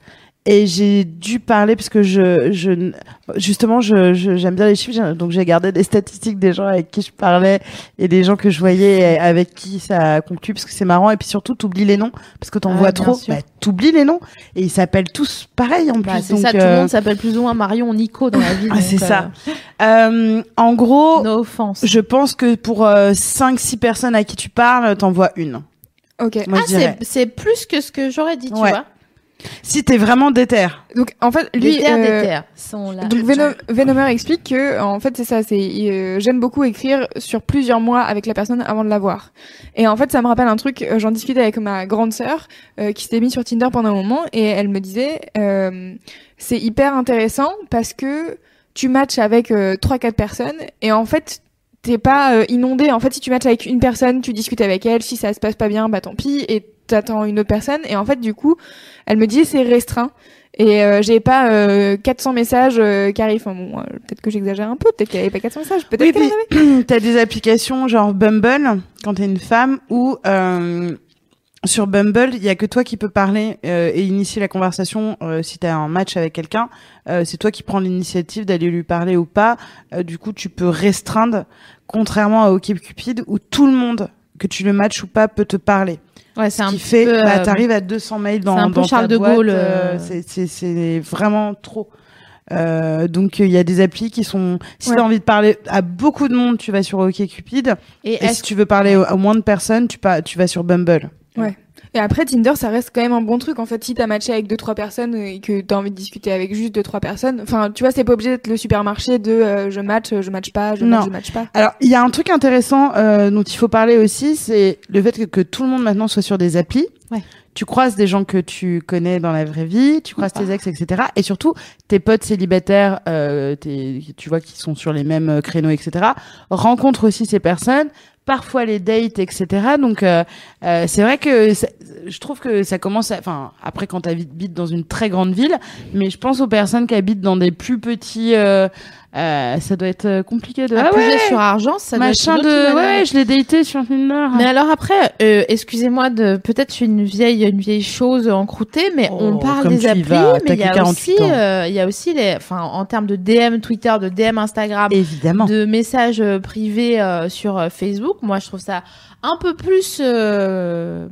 et j'ai dû parler parce que je, je justement je je- j'aime bien les chiffres donc j'ai gardé des statistiques des gens avec qui je parlais et des gens que je voyais avec qui ça a conclu parce que c'est marrant et puis surtout t'oublies les noms parce que t'en Ah, vois trop bah, t'oublies les noms et ils s'appellent tous pareil en Bah, plus c'est donc ça, tout le euh, monde s'appelle plus ou moins Marion Nico dans la [laughs] vie. ah, c'est euh, ça euh, en gros No offense. je pense que pour 5-6 personnes à qui tu parles, t'en vois une. Ok. Moi, Ah, je c'est c'est plus que ce que j'aurais dit, tu Ouais. vois. Si t'es vraiment déter. Donc en fait, Les lui, terres euh, des terres sont là. Donc Venom, Venomer explique que en fait c'est ça, c'est euh, j'aime beaucoup écrire sur plusieurs mois avec la personne avant de la voir. Et en fait ça me rappelle un truc, euh, j'en discutais avec ma grande sœur euh, qui s'était mise sur Tinder pendant un moment et elle me disait euh, c'est hyper intéressant parce que tu matches avec euh, trois quatre personnes et en fait t'es pas euh, inondé. En fait si tu matches avec une personne, tu discutes avec elle, si ça se passe pas bien, bah tant pis et t'attends une autre personne et en fait du coup elle me disait c'est restreint. Et euh, j'ai pas euh, 400 messages euh, qui arrivent. Enfin, bon, euh, peut-être que j'exagère un peu. Peut-être qu'il y avait pas 400 messages. Peut-être Oui, qu'il y en puis avait. [clears throat] t'as des applications genre Bumble quand t'es une femme ou euh, sur Bumble, il y a que toi qui peux parler euh, et initier la conversation euh, si t'as un match avec quelqu'un. Euh, c'est toi qui prends l'initiative d'aller lui parler ou pas. Euh, du coup, tu peux restreindre, contrairement à OkCupid où tout le monde que tu le matches ou pas peut te parler. Ouais, c'est Ce un qui fait, peu, bah, euh, t'arrives à 200 mails dans, un peu dans Charles ta de boîte, Gaulle, euh, euh. c'est- vraiment trop. Euh, donc il y a des applis qui sont. Si Ouais. t'as envie de parler à beaucoup de monde, tu vas sur OkCupid. Et si tu veux parler au- à moins de personnes, tu, pas, tu vas sur Bumble. Et après, Tinder, ça reste quand même un bon truc. En fait, si t'as matché avec deux trois personnes et que t'as envie de discuter avec juste deux trois personnes, enfin, tu vois, c'est pas obligé d'être le supermarché de euh, je match, je match pas, je Non. match, je match pas. Alors, il y a un truc intéressant euh, dont il faut parler aussi, c'est le fait que, que tout le monde maintenant soit sur des applis. Ouais. Tu croises des gens que tu connais dans la vraie vie, tu croises tes ex, etc. Et surtout, tes potes célibataires, euh, tes, tu vois, qui sont sur les mêmes euh, créneaux, etc. Rencontrent aussi ces personnes, parfois les dates, etc. Donc, euh, euh, c'est vrai que ça- je trouve que ça commence. Enfin, après, quand tu habites dans une très grande ville, mais je pense aux personnes qui habitent dans des plus petits... euh, euh, ça doit être euh, compliqué de... Ah ouais, sur argent, ça doit être machin une autre de ouais je l'ai daté sur Tinder Mais alors après, euh, excusez-moi de peut-être je suis une vieille une vieille chose encroûtée, mais Oh, on parle des applis, vas, mais il y a 48 aussi il y a aussi les enfin en termes de DM Twitter, de DM Instagram, évidemment de messages privés sur Facebook. Moi, je trouve ça un peu plus euh,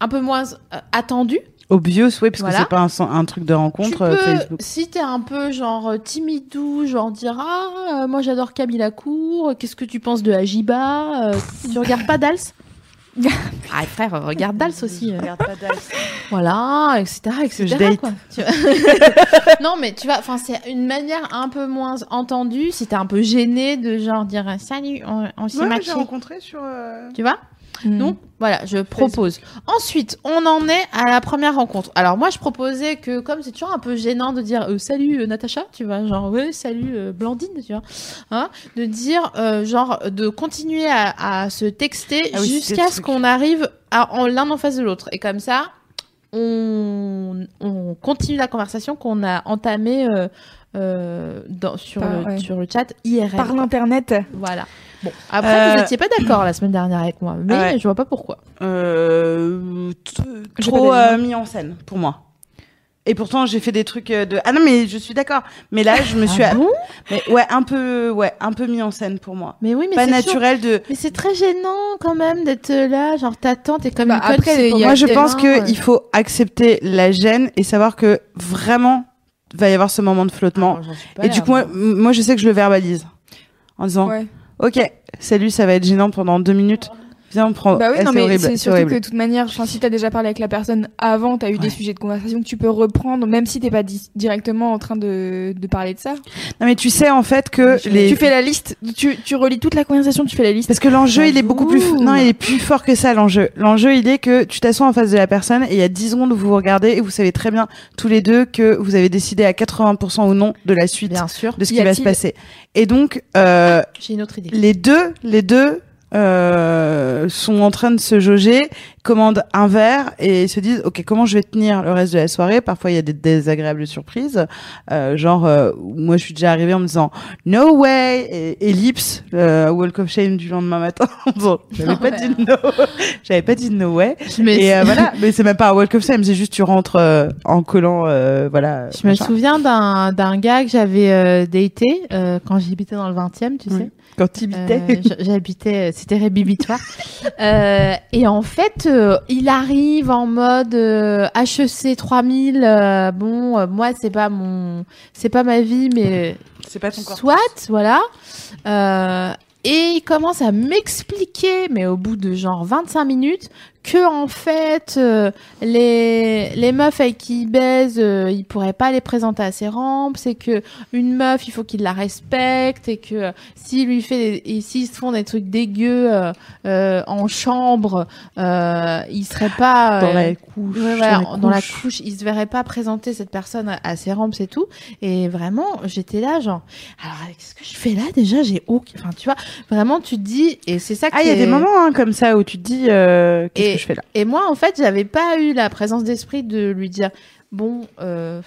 un peu moins euh, attendu. obvious oui parce Voilà. que c'est pas un, un truc de rencontre euh, peux, Facebook si t'es un peu genre timidou, genre dire ah euh, moi j'adore Camille Lacour, qu'est-ce que tu penses de Ajiba euh, Tu regardes pas Dals? [laughs] Ah frère, regarde Dals aussi. euh. [laughs] Voilà, etc., etc. je date. quoi. Tu vois. [laughs] non, mais tu vois, enfin, c'est une manière un peu moins entendue. Si t'es un peu gêné de genre dire salut, on, on s'est Ouais, matché. j'ai rencontré sur euh, Tu vois? Mm. Donc voilà, je propose. Ensuite, on en est à la première rencontre. Alors moi, je proposais que comme c'est toujours un peu gênant de dire euh, salut euh, Natacha, tu vois, genre ouais salut euh, Blandine, tu vois, hein, de dire euh, genre de continuer à, à se texter Ah oui, jusqu'à ce qu'on arrive à, en l'un en face de l'autre. Et comme ça, on, on continue la conversation qu'on a entamée euh, dans, sur, Par- le, ouais. sur le chat IRL. Par l'internet. Voilà. Bon, après, Euh, vous n'étiez pas d'accord la semaine dernière avec moi, mais Ouais. je vois pas pourquoi. euh, J'ai trop pas euh, mis en scène pour moi et pourtant j'ai fait des trucs euh, de ah non mais je suis d'accord mais là je me suis Ah bon? Mais ouais un peu ouais un peu mis en scène pour moi Mais oui, mais pas c'est toujours- naturel de Mais c'est très gênant quand même d'être là, genre t'attends, t'es comme Bah, une après, il pas moi je pense que euh. il faut accepter la gêne et savoir que vraiment va y avoir ce moment de flottement Ah, pas et du coup moi, moi je sais que je le verbalise en disant Ouais. Ok, salut, ça va être gênant pendant deux minutes. Viens, on prend. Bah oui, Ah, non, c'est mais horrible, c'est surtout horrible. que de toute manière, si t'as déjà parlé avec la personne avant, t'as eu des sujets de conversation que tu peux reprendre, même si t'es pas di- directement en train de, de parler de ça. Non, mais tu sais en fait que les. Tu fais la liste, tu, tu relis toute la conversation, tu fais la liste. Parce que l'enjeu, il est beaucoup plus. Non, il est plus fort que ça, l'enjeu. L'enjeu, il est que tu t'assois en face de la personne et il y a 10 secondes où vous vous regardez et vous savez très bien, tous les deux, que vous avez décidé à 80% ou non de la suite Bien sûr. de ce qui va se passer. Et donc, euh, J'ai une autre idée. les deux, les deux euh, sont en train de se jauger, commandent un verre et se disent ok comment je vais tenir le reste de la soirée? Parfois il y a des désagréables surprises, euh, genre euh, moi je suis déjà arrivée en me disant no way et ellipse euh, walk of shame du lendemain matin. [laughs] j'avais pas dit no, [laughs] j'avais pas dit no way. Me, Et euh, voilà, mais c'est même pas un walk of shame, c'est juste tu rentres euh, en collant euh, voilà. je me souviens d'un d'un gars que j'avais euh, daté euh, quand j'habitais dans le 20e, tu Oui. sais. Quand t'imitais. Euh, j- J'habitais, c'était rébibitoire. [laughs] euh, et en fait, euh, il arrive en mode euh, HEC 3000. euh, bon, euh, moi, c'est pas mon, c'est pas ma vie, mais c'est pas ton corps. soit, voilà. Euh, et il commence à m'expliquer, mais au bout de genre 25 minutes, que en fait, euh, les, les meufs avec qui il baise, euh, il pourrait pas les présenter à ses rampes. C'est que une meuf, il faut qu'il la respecte et que euh, s'il lui fait, des- et s'ils se font des trucs dégueux euh, euh, en chambre, euh, il serait pas Dans la couche. Ouais, voilà, dans, dans, la couche. il se verrait pas présenter cette personne à, à ses rampes et tout. Et vraiment, j'étais là, genre, alors qu'est-ce que je fais là déjà J'ai aucun, enfin, tu vois, vraiment, tu te dis, et c'est ça. Ah, qui il y a des moments hein, comme ça où tu te dis euh, Et- que je fais là Et moi, en fait, j'avais pas eu la présence d'esprit de lui dire, bon, euh,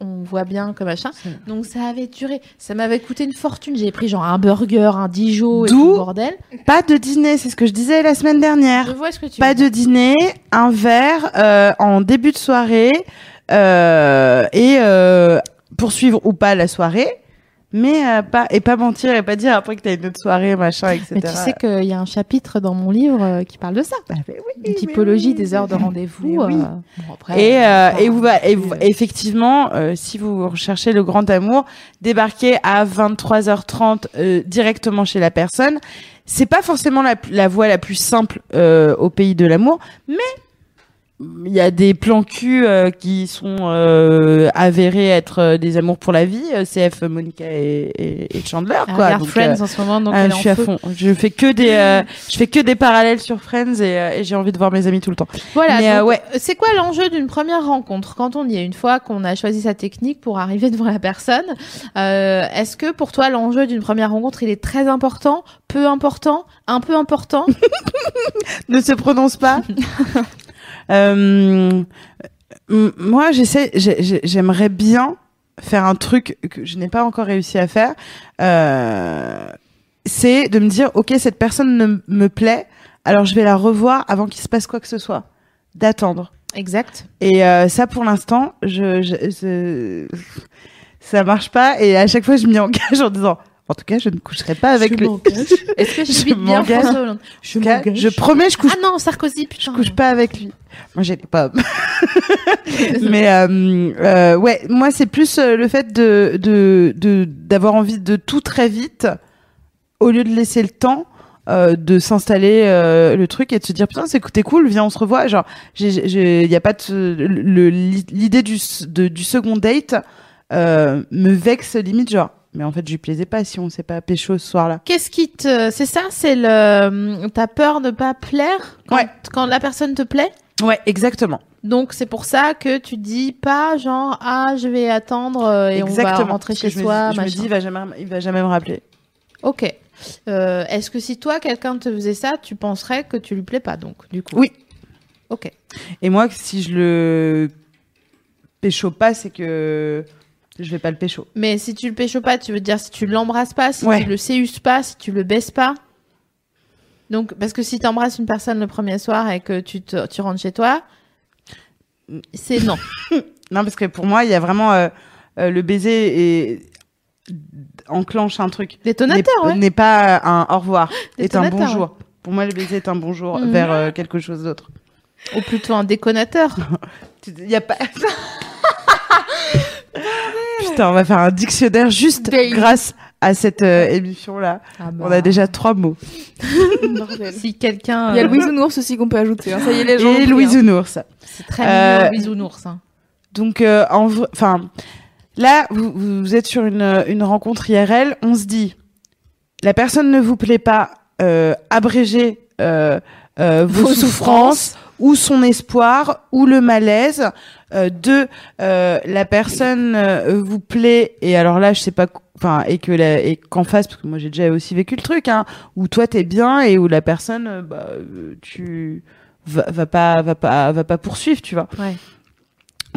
on voit bien comme machin. Donc ça avait duré, ça m'avait coûté une fortune. J'ai pris genre un burger, un Dijon et tout bordel. Pas de dîner, c'est ce que je disais la semaine Je dernière. vois ce que tu Pas veux de dîner, un verre euh, en début de soirée euh, et euh, poursuivre ou pas la soirée, mais euh, pas et pas mentir et pas dire après que t'as une autre soirée machin etc. Mais tu sais qu'il y a un chapitre dans mon livre euh, qui parle de ça. Bah, oui, Une typologie oui. des heures de rendez-vous. Oui. euh, bon, après, Et, euh, et, vous, et vous- effectivement, euh, si vous recherchez le grand amour, débarquez à 23h30 euh, directement chez la personne. C'est pas forcément la, la voie la plus simple euh, au pays de l'amour, mais il y a des plans cul euh, qui sont euh, avérés être euh, des amours pour la vie. euh, CF, Monica et, et, et Chandler, elle quoi. Donc, Friends euh, en ce moment, donc ah, elle je suis à feu. fond. Je fais que des, euh, je fais que des parallèles sur Friends et, euh, et j'ai envie de voir mes amis tout le temps. Voilà. Mais, euh, donc, ouais. C'est quoi l'enjeu d'une première rencontre? Quand on y est une fois qu'on a choisi sa technique pour arriver devant la personne euh, Est-ce que pour toi l'enjeu d'une première rencontre il est très important, peu important, un peu important? [laughs] Ne se prononce pas. [laughs] Euh, moi, j'essaie, j'ai- j'ai- j'aimerais bien faire un truc que je n'ai pas encore réussi à faire. Euh, c'est de me dire, ok, cette personne ne me plaît, alors je vais la revoir avant qu'il se passe quoi que ce soit. D'attendre. Exact. Et euh, ça, pour l'instant, je, je, je- ça marche pas. Et à chaque fois, je m'y [laughs] engage en disant, en tout cas, je ne coucherai pas avec lui. [laughs] Est-ce que Je je suis bien. François Hollande tout cas, je promets, je couche Ah non, Sarkozy, putain. je couche pas avec lui. Moi, j'ai des pommes. [laughs] Mais euh, euh, ouais, moi, c'est plus euh, le fait de de de d'avoir envie de tout très vite, au lieu de laisser le temps. euh, de s'installer euh, le truc et de se dire putain c'est t'es cool viens on se revoit genre il y a pas de le- l'idée du de- du second date euh, me vexe limite genre mais en fait je lui plaisais pas si on s'est pas pécho ce soir là Qu'est-ce qui te, c'est ça, c'est le, t'as peur de pas plaire quand, Ouais. quand la personne te plaît? ouais exactement Donc c'est pour ça que tu dis pas genre ah je vais attendre euh, et on va rentrer chez me soi. je me dis il va jamais il va jamais me rappeler Ok. Euh, Est-ce que si toi quelqu'un te faisait ça, tu penserais que tu lui plais pas donc du coup? Oui. Ok. Et moi, si je le pécho pas, c'est que je vais pas le pécho. Mais si tu le pécho pas, tu veux dire si tu l'embrasses pas, si Ouais. tu le séuses pas, si tu le baisses pas. Donc parce que si tu embrasses une personne le premier soir et que tu te, tu rentres chez toi, c'est non. [laughs] Non, parce que pour moi, il y a vraiment euh, euh, le baiser et enclenche un truc. Détonateur, N'est- ouais. N'est pas un au revoir, est un bonjour. Pour moi, le baiser est un bonjour Mhm. vers euh, quelque chose d'autre. Ou plutôt un déconnateur. [laughs] Il y a pas. [laughs] Putain, on va faire un dictionnaire juste grâce à cette euh, émission-là. Ah bah. On a déjà trois mots. Si quelqu'un. Il y a le bisounours aussi qu'on peut ajouter. hein. Ça y est, les gens. Et Louise hein. C'est très Euh, mignon, bisounours. Hein. Donc, euh, en enfin, là, vous, vous êtes sur une, une rencontre IRL, on se dit, la personne ne vous plaît pas, euh, abrégez euh, euh, vos, Vos souffrances, ou son espoir, ou le malaise. Euh, deux, euh, la personne euh, vous plaît, et alors là, je sais pas, enfin et que la, et qu'en face parce que moi j'ai déjà aussi vécu le truc hein où toi t'es bien et où la personne euh, bah euh, tu va, va pas va pas va pas poursuivre tu vois Ouais.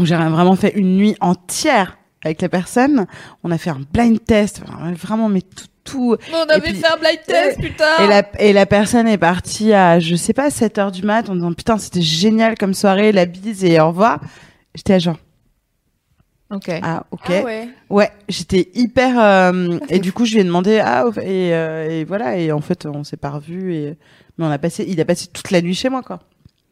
j'ai vraiment fait une nuit entière avec la personne on a fait un blind test vraiment mais tout tout On avait puis- fait un blind test, putain. et la, et la personne est partie à, je sais pas, 7 heures du mat en disant putain, c'était génial comme soirée, la bise et au revoir. J'étais à genre, Ok. ah, ok. Ah ouais. Ouais, j'étais hyper. euh, et du coup, je lui ai demandé, ah, et, euh, et voilà, et en fait, on s'est pas revus, et, mais on a passé, il a passé toute la nuit chez moi, quoi.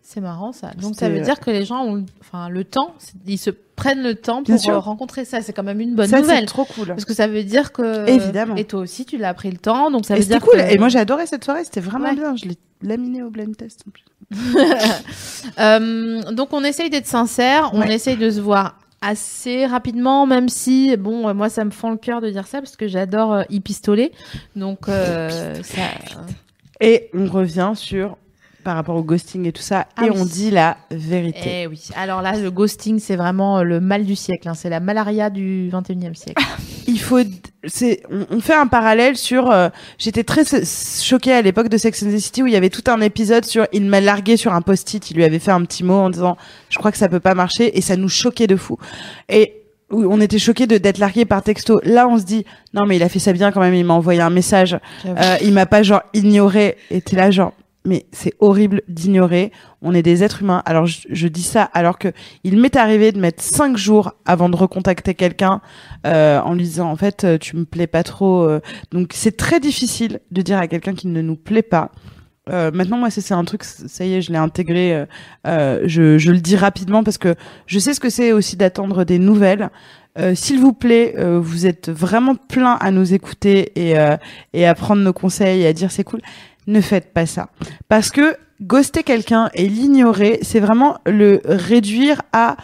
C'est marrant ça. Donc ça veut euh, dire que les gens ont, enfin, le temps, ils se prennent le temps Bien pour sûr. euh, rencontrer ça. C'est quand même une bonne Ça, c'est nouvelle. trop cool. Parce que ça veut dire que. Évidemment. Et toi aussi, tu l'as pris le temps, donc ça Et veut c'était dire cool. que- Et moi, j'ai adoré cette soirée, c'était vraiment Ouais. bien. Je l'ai laminé au blind test. en plus. [laughs] Euh, donc on essaye d'être sincère, on Ouais. essaye de se voir assez rapidement, même si bon, euh, moi ça me fend le cœur de dire ça parce que j'adore y pistoler. Donc euh, ça. Et on revient sur, par rapport au ghosting et tout ça, Ah et oui. on dit la vérité. Eh oui. Alors là, le ghosting, c'est vraiment euh, le mal du siècle. hein. C'est la malaria du 21e siècle. il faut c'est on, fait un parallèle sur euh, j'étais très choquée à l'époque de Sex and the City où il y avait tout un épisode sur il m'a largué sur un post-it il lui avait fait un petit mot en disant je crois que ça peut pas marcher et ça nous choquait de fou et où on était choqués de d'être largué par texto là on se dit non mais il a fait ça bien quand même il m'a envoyé un message euh, il m'a pas genre ignoré et t'es là genre mais c'est horrible d'ignorer on est des êtres humains alors je, je dis ça alors que il m'est arrivé de mettre cinq jours avant de recontacter quelqu'un euh, en lui disant en fait euh, tu me plais pas trop euh. donc c'est très difficile de dire à quelqu'un qui ne nous plaît pas Euh, maintenant moi c'est un truc ça y est je l'ai intégré euh, euh, je, je le dis rapidement parce que je sais ce que c'est aussi d'attendre des nouvelles s'il vous plaît, vous êtes vraiment plein à nous écouter et, et à prendre nos conseils et à dire c'est cool. Ne faites pas ça. Parce que ghoster quelqu'un et l'ignorer, c'est vraiment le réduire à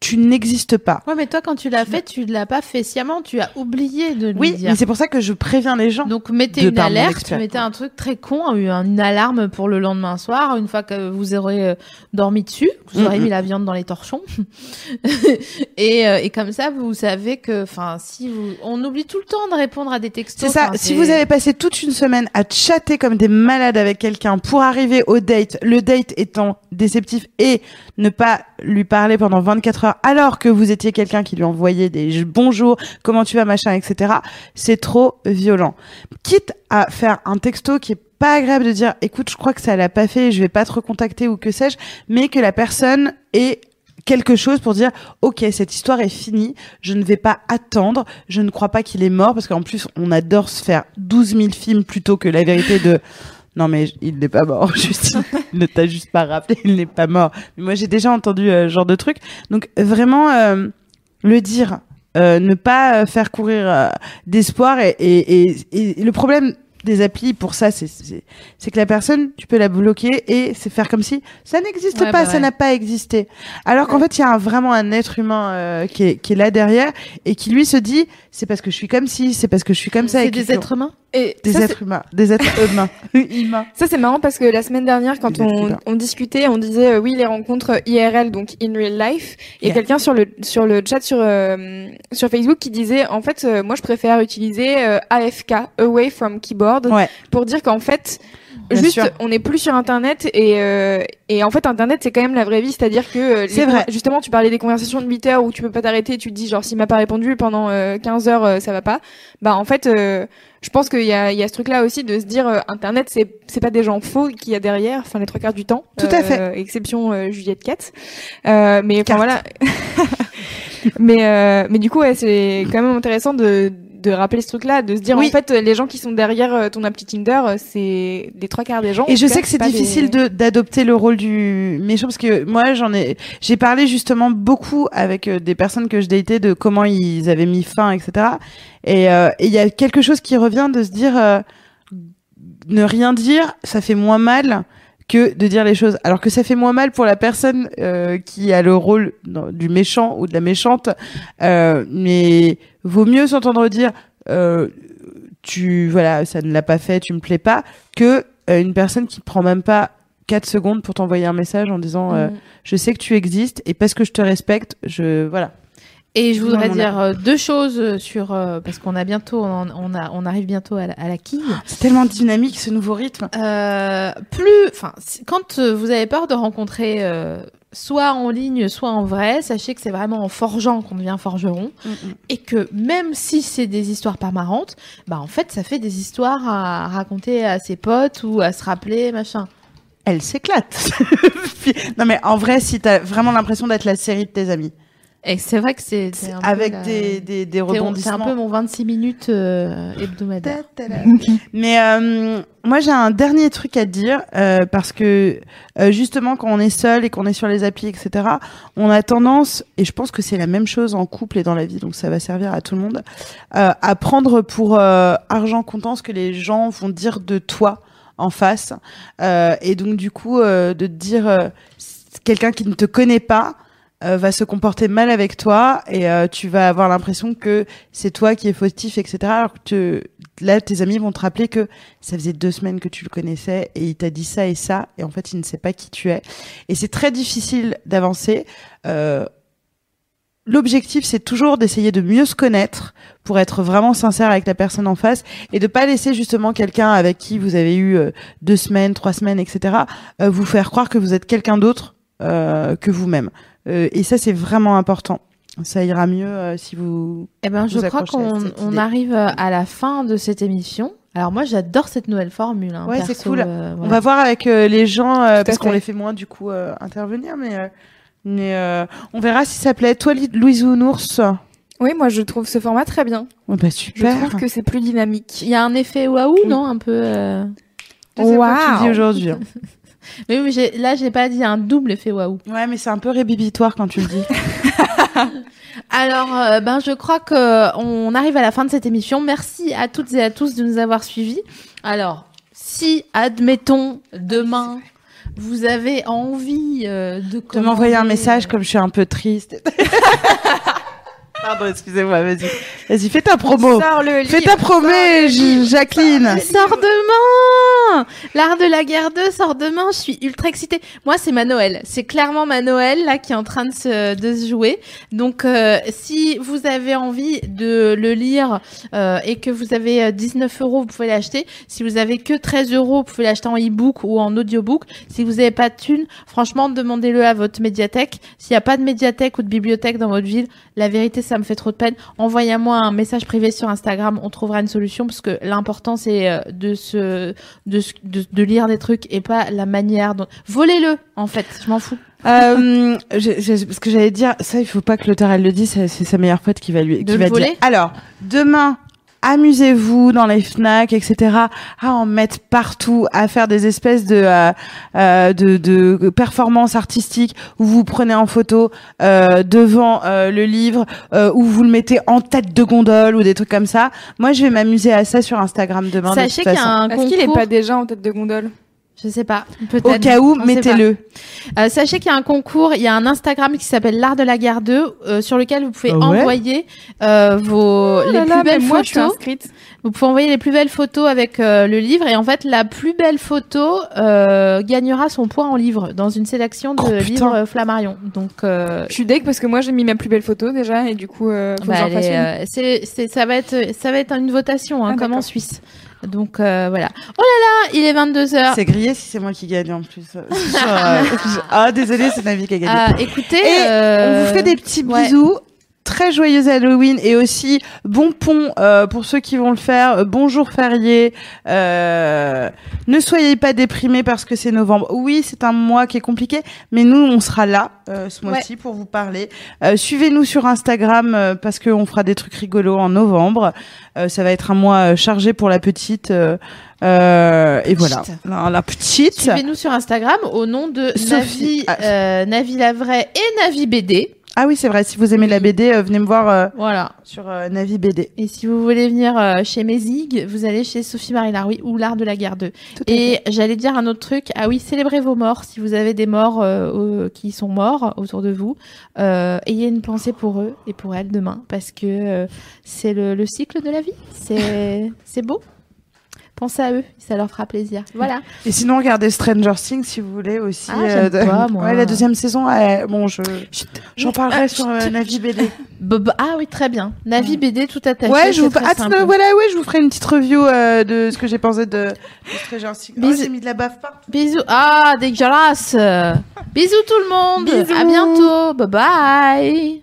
tu n'existes pas. Ouais, mais toi, quand tu l'as fait, tu l'as pas fait sciemment. Tu as oublié de lui Oui, dire. mais c'est pour ça que je préviens les gens. Donc mettez une alerte, mettez un truc très con, un- une alarme pour le lendemain soir, une fois que vous aurez euh, dormi dessus, vous aurez Mhm. mis la viande dans les torchons, [laughs] et, euh, et comme ça vous savez que, enfin, si vous, on oublie tout le temps de répondre à des textos. C'est ça. Si vous avez passé toute une semaine à chatter comme des malades avec quelqu'un pour arriver au date, le date étant déceptif et ne pas lui parler pendant 24 heures alors que vous étiez quelqu'un qui lui envoyait des bonjours, comment tu vas, machin, etc. C'est trop violent. Quitte à faire un texto qui est pas agréable de dire, écoute, je crois que ça l'a pas fait, je vais pas te recontacter ou que sais-je, mais que la personne ait quelque chose pour dire ok cette histoire est finie je ne vais pas attendre je ne crois pas qu'il est mort parce qu'en plus on adore se faire 12 000 films plutôt que la vérité de non mais il n'est pas mort [laughs] juste il ne t'a juste pas rappelé il n'est pas mort mais moi j'ai déjà entendu euh, ce genre de truc donc vraiment euh, le dire euh, ne pas euh, faire courir euh, d'espoir et, et, et, et le problème des applis pour ça c'est que la personne tu peux la bloquer et c'est faire comme si ça n'existe Ouais, pas bah ça ouais. n'a pas existé alors qu'en fait il y a un- vraiment un être humain euh, qui est qui est là derrière et qui lui se dit c'est parce que je suis comme ci c'est parce que je suis comme ça c'est des êtres humains? Et des ça, êtres humains. Des êtres [laughs] humains. Humains. Ça c'est marrant parce que la semaine dernière quand Des on, discutait, on disait euh, oui les rencontres IRL donc in real life. Il y a quelqu'un sur le sur le chat sur euh, sur Facebook qui disait en fait euh, moi je préfère utiliser euh, AFK away from keyboard ouais. pour dire qu'en fait Bien juste sûr. on n'est plus sur internet et euh, et en fait internet c'est quand même la vraie vie c'est-à-dire que euh, C'est vrai. justement tu parlais des conversations de 8 heures où tu peux pas t'arrêter tu te dis genre s'il m'a pas répondu pendant euh, 15 heures euh, ça va pas bah en fait euh, je pense qu'il y a y a ce truc là aussi de se dire euh, internet c'est c'est pas des gens faux qu'il y a derrière enfin les trois quarts du temps Tout à fait. Exception euh, Juliette euh, mais enfin voilà [laughs] mais euh, mais du coup ouais c'est quand même intéressant de de rappeler ce truc là de se dire Oui. en fait les gens qui sont derrière euh, ton appli Tinder euh, c'est les trois quarts des gens Et je sais que c'est des- difficile de d'adopter le rôle du méchant parce que moi j'en ai j'ai parlé justement beaucoup avec euh, des personnes que je datais de comment ils avaient mis fin etc. Et euh, et il y a quelque chose qui revient de se dire euh, ne rien dire ça fait moins mal que de dire les choses alors que ça fait moins mal pour la personne euh, qui a le rôle du méchant ou de la méchante euh, mais vaut mieux s'entendre dire euh, tu voilà ça ne l'a pas fait tu me plais pas que euh, une personne qui prend même pas 4 secondes pour t'envoyer un message en disant euh, Mm. je sais que tu existes et parce que je te respecte je voilà Et je voudrais Non, dire euh, deux choses sur euh, parce qu'on a bientôt on, on a on arrive bientôt à la, à la quille. C'est tellement dynamique ce nouveau rythme. Euh, plus, enfin, quand euh, vous avez peur de rencontrer euh, soit en ligne, soit en vrai, sachez que c'est vraiment en forgeant qu'on devient forgeron et que même si c'est des histoires pas marrantes, bah en fait ça fait des histoires à raconter à ses potes ou à se rappeler machin. Elle s'éclate. [laughs] Non mais en vrai, si t'as vraiment l'impression d'être la série de tes amis, Et c'est vrai que c'est c'est un peu avec la- des, des, des c'est- C'est un rebondissements. peu mon 26 minutes euh, hebdomadaire. [laughs] Mais euh, moi j'ai un dernier truc à te dire euh, parce que euh, justement quand on est seul et qu'on est sur les applis etc on a tendance et je pense que c'est la même chose en couple et dans la vie donc ça va servir à tout le monde euh, à prendre pour euh, argent comptant ce que les gens vont dire de toi en face Euh, et donc du coup euh, de te dire euh, quelqu'un qui ne te connaît pas euh, va se comporter mal avec toi et euh, tu vas avoir l'impression que c'est toi qui es fautif, etc. Alors que là, tes amis vont te rappeler que ça faisait deux semaines que tu le connaissais et il t'a dit ça et ça et en fait il ne sait pas qui tu es. Et c'est très difficile d'avancer. Euh, L'objectif, c'est toujours d'essayer de mieux se connaître pour être vraiment sincère avec la personne en face et de pas laisser justement quelqu'un avec qui vous avez eu euh, deux semaines, trois semaines, etc. euh, vous faire croire que vous êtes quelqu'un d'autre euh, que vous-même. Euh, et ça, c'est vraiment important. Ça ira mieux euh, si vous. Eh ben, je crois qu'on arrive à la fin de cette émission. Alors moi, j'adore cette nouvelle formule. Hein, Ouais, c'est cool. euh, On va voir avec euh, les gens euh, parce qu'on les fait moins du coup euh, intervenir, mais euh, mais euh, on verra si ça plaît. Toi, Louise Ounours. Oui, moi je trouve ce format très bien. Ouais, bah Je super. trouve que c'est plus dynamique. Il y a un effet waouh, non Un peu. euh, que tu dis Waouh. aujourd'hui. hein. [laughs] Mais oui, j'ai- là, j'ai pas dit un double effet waouh. Ouais, mais c'est un peu rébibitoire quand tu le dis. [laughs] Alors, euh, ben, je crois que on arrive à la fin de cette émission. Merci à toutes et à tous de nous avoir suivis. Alors, si, admettons, demain, vous avez envie euh, de, de m'envoyer un message comme je suis un peu triste. [laughs] Pardon, excusez-moi, vas-y. Vas-y, fais ta promo. Sors le Fais livre, ta promo, sors. Jacqueline. Sort demain L'art de la guerre 2 sort demain, je suis ultra excitée. Moi, c'est ma Noël. C'est clairement ma Noël, là, qui est en train de se, de se jouer. Donc, euh, si vous avez envie de le lire euh, et que vous avez euh, 19 euros, vous pouvez l'acheter. Si vous avez que 13 euros, vous pouvez l'acheter en e-book ou en audiobook. Si vous n'avez pas de thunes, franchement, demandez-le à votre médiathèque. S'il n'y a pas de médiathèque ou de bibliothèque dans votre ville, la vérité, ça me fait trop de peine. Envoyez-moi un message privé sur Instagram, on trouvera une solution parce que l'important c'est euh, de se de, de, de lire des trucs et pas la manière dont volez-le en fait, je m'en fous. [laughs] Euh, parce que j'allais dire, ça, il faut pas que l'auteur elle le dise, c'est sa meilleure pote qui va lui, qui le va voler? Dire. Alors, demain, amusez-vous dans les Fnac, etc. À en mettre partout, à faire des espèces de euh, euh, de, de performances artistiques où vous prenez en photo euh, devant euh, le livre, euh, où vous le mettez en tête de gondole ou des trucs comme ça. Moi, je vais m'amuser à ça sur Instagram demain. de Sachez qu'il y a un Est-ce concours. qu'il est pas déjà en tête de gondole? Je sais pas, peut-être. Au cas où, mettez-le. Euh, sachez qu'il y a un concours, il y a un Instagram qui s'appelle l'art de la guerre 2 euh, sur lequel vous pouvez Ah ouais envoyer euh, vos les Oh là plus là, belles moi, je suis photos. Vous pouvez envoyer les plus belles photos avec euh, le livre et en fait la plus belle photo euh, gagnera son point en livre dans une sélection de Oh, livres euh, Flammarion. Donc euh, Je suis deg parce que moi j'ai mis ma plus belle photo déjà et du coup euh, faut bah, que j'en fasse ça va être ça va être une votation hein, Ah, comme en. Suisse. Donc euh, voilà. Oh là là, il est 22 heures. C'est grillé si c'est moi qui gagne en plus. Euh, [laughs] ah, désolé, c'est Navi qui a gagné. Ah, écoutez, Et euh, on vous fait des petits bisous. Très joyeux Halloween et aussi bon pont euh, pour ceux qui vont le faire. Bonjour férié. Euh, ne soyez pas déprimés parce que c'est novembre. Oui, c'est un mois qui est compliqué, mais nous on sera là euh, ce mois-ci pour vous parler. Euh, Suivez-nous sur Instagram euh, parce qu'on fera des trucs rigolos en novembre. Euh, ça va être un mois chargé pour la petite. euh, euh, et voilà, la, la petite. Suivez-nous sur Instagram au nom de Sophie. Navi, euh, Navi Lavray et Navi BD. Ah oui, c'est vrai. Si vous aimez la BD, euh, venez me voir euh, Voilà. sur euh, Navi BD. Et si vous voulez venir chez Mézig, vous allez chez Sophie Marie Laroui ou l'art de la guerre 2. Et j'allais dire un autre truc. Ah oui, célébrez vos morts. Si vous avez des morts qui sont morts autour de vous, ayez une pensée pour eux et pour elles demain, parce que c'est le, le cycle de la vie. C'est beau. Pensez à eux, ça leur fera plaisir. Voilà. [laughs] Et sinon, regardez Stranger Things si vous voulez aussi. Ah, de- pas, [laughs] moi. Ouais, la deuxième saison, euh, bon, je j'en parlerai Ah, sur euh, Navi BD. [laughs] Ah oui, très bien. Navi BD tout attaché. Ouais, je vous ah, voilà, ouais, je vous ferai une petite review euh, de ce que j'ai pensé de, de Stranger Things. Oh, Bisous. j'ai mis de la baffe partout. Bisous. Ah, dégueulasse. Bisous tout le monde. Bisous. À bientôt. Bye bye.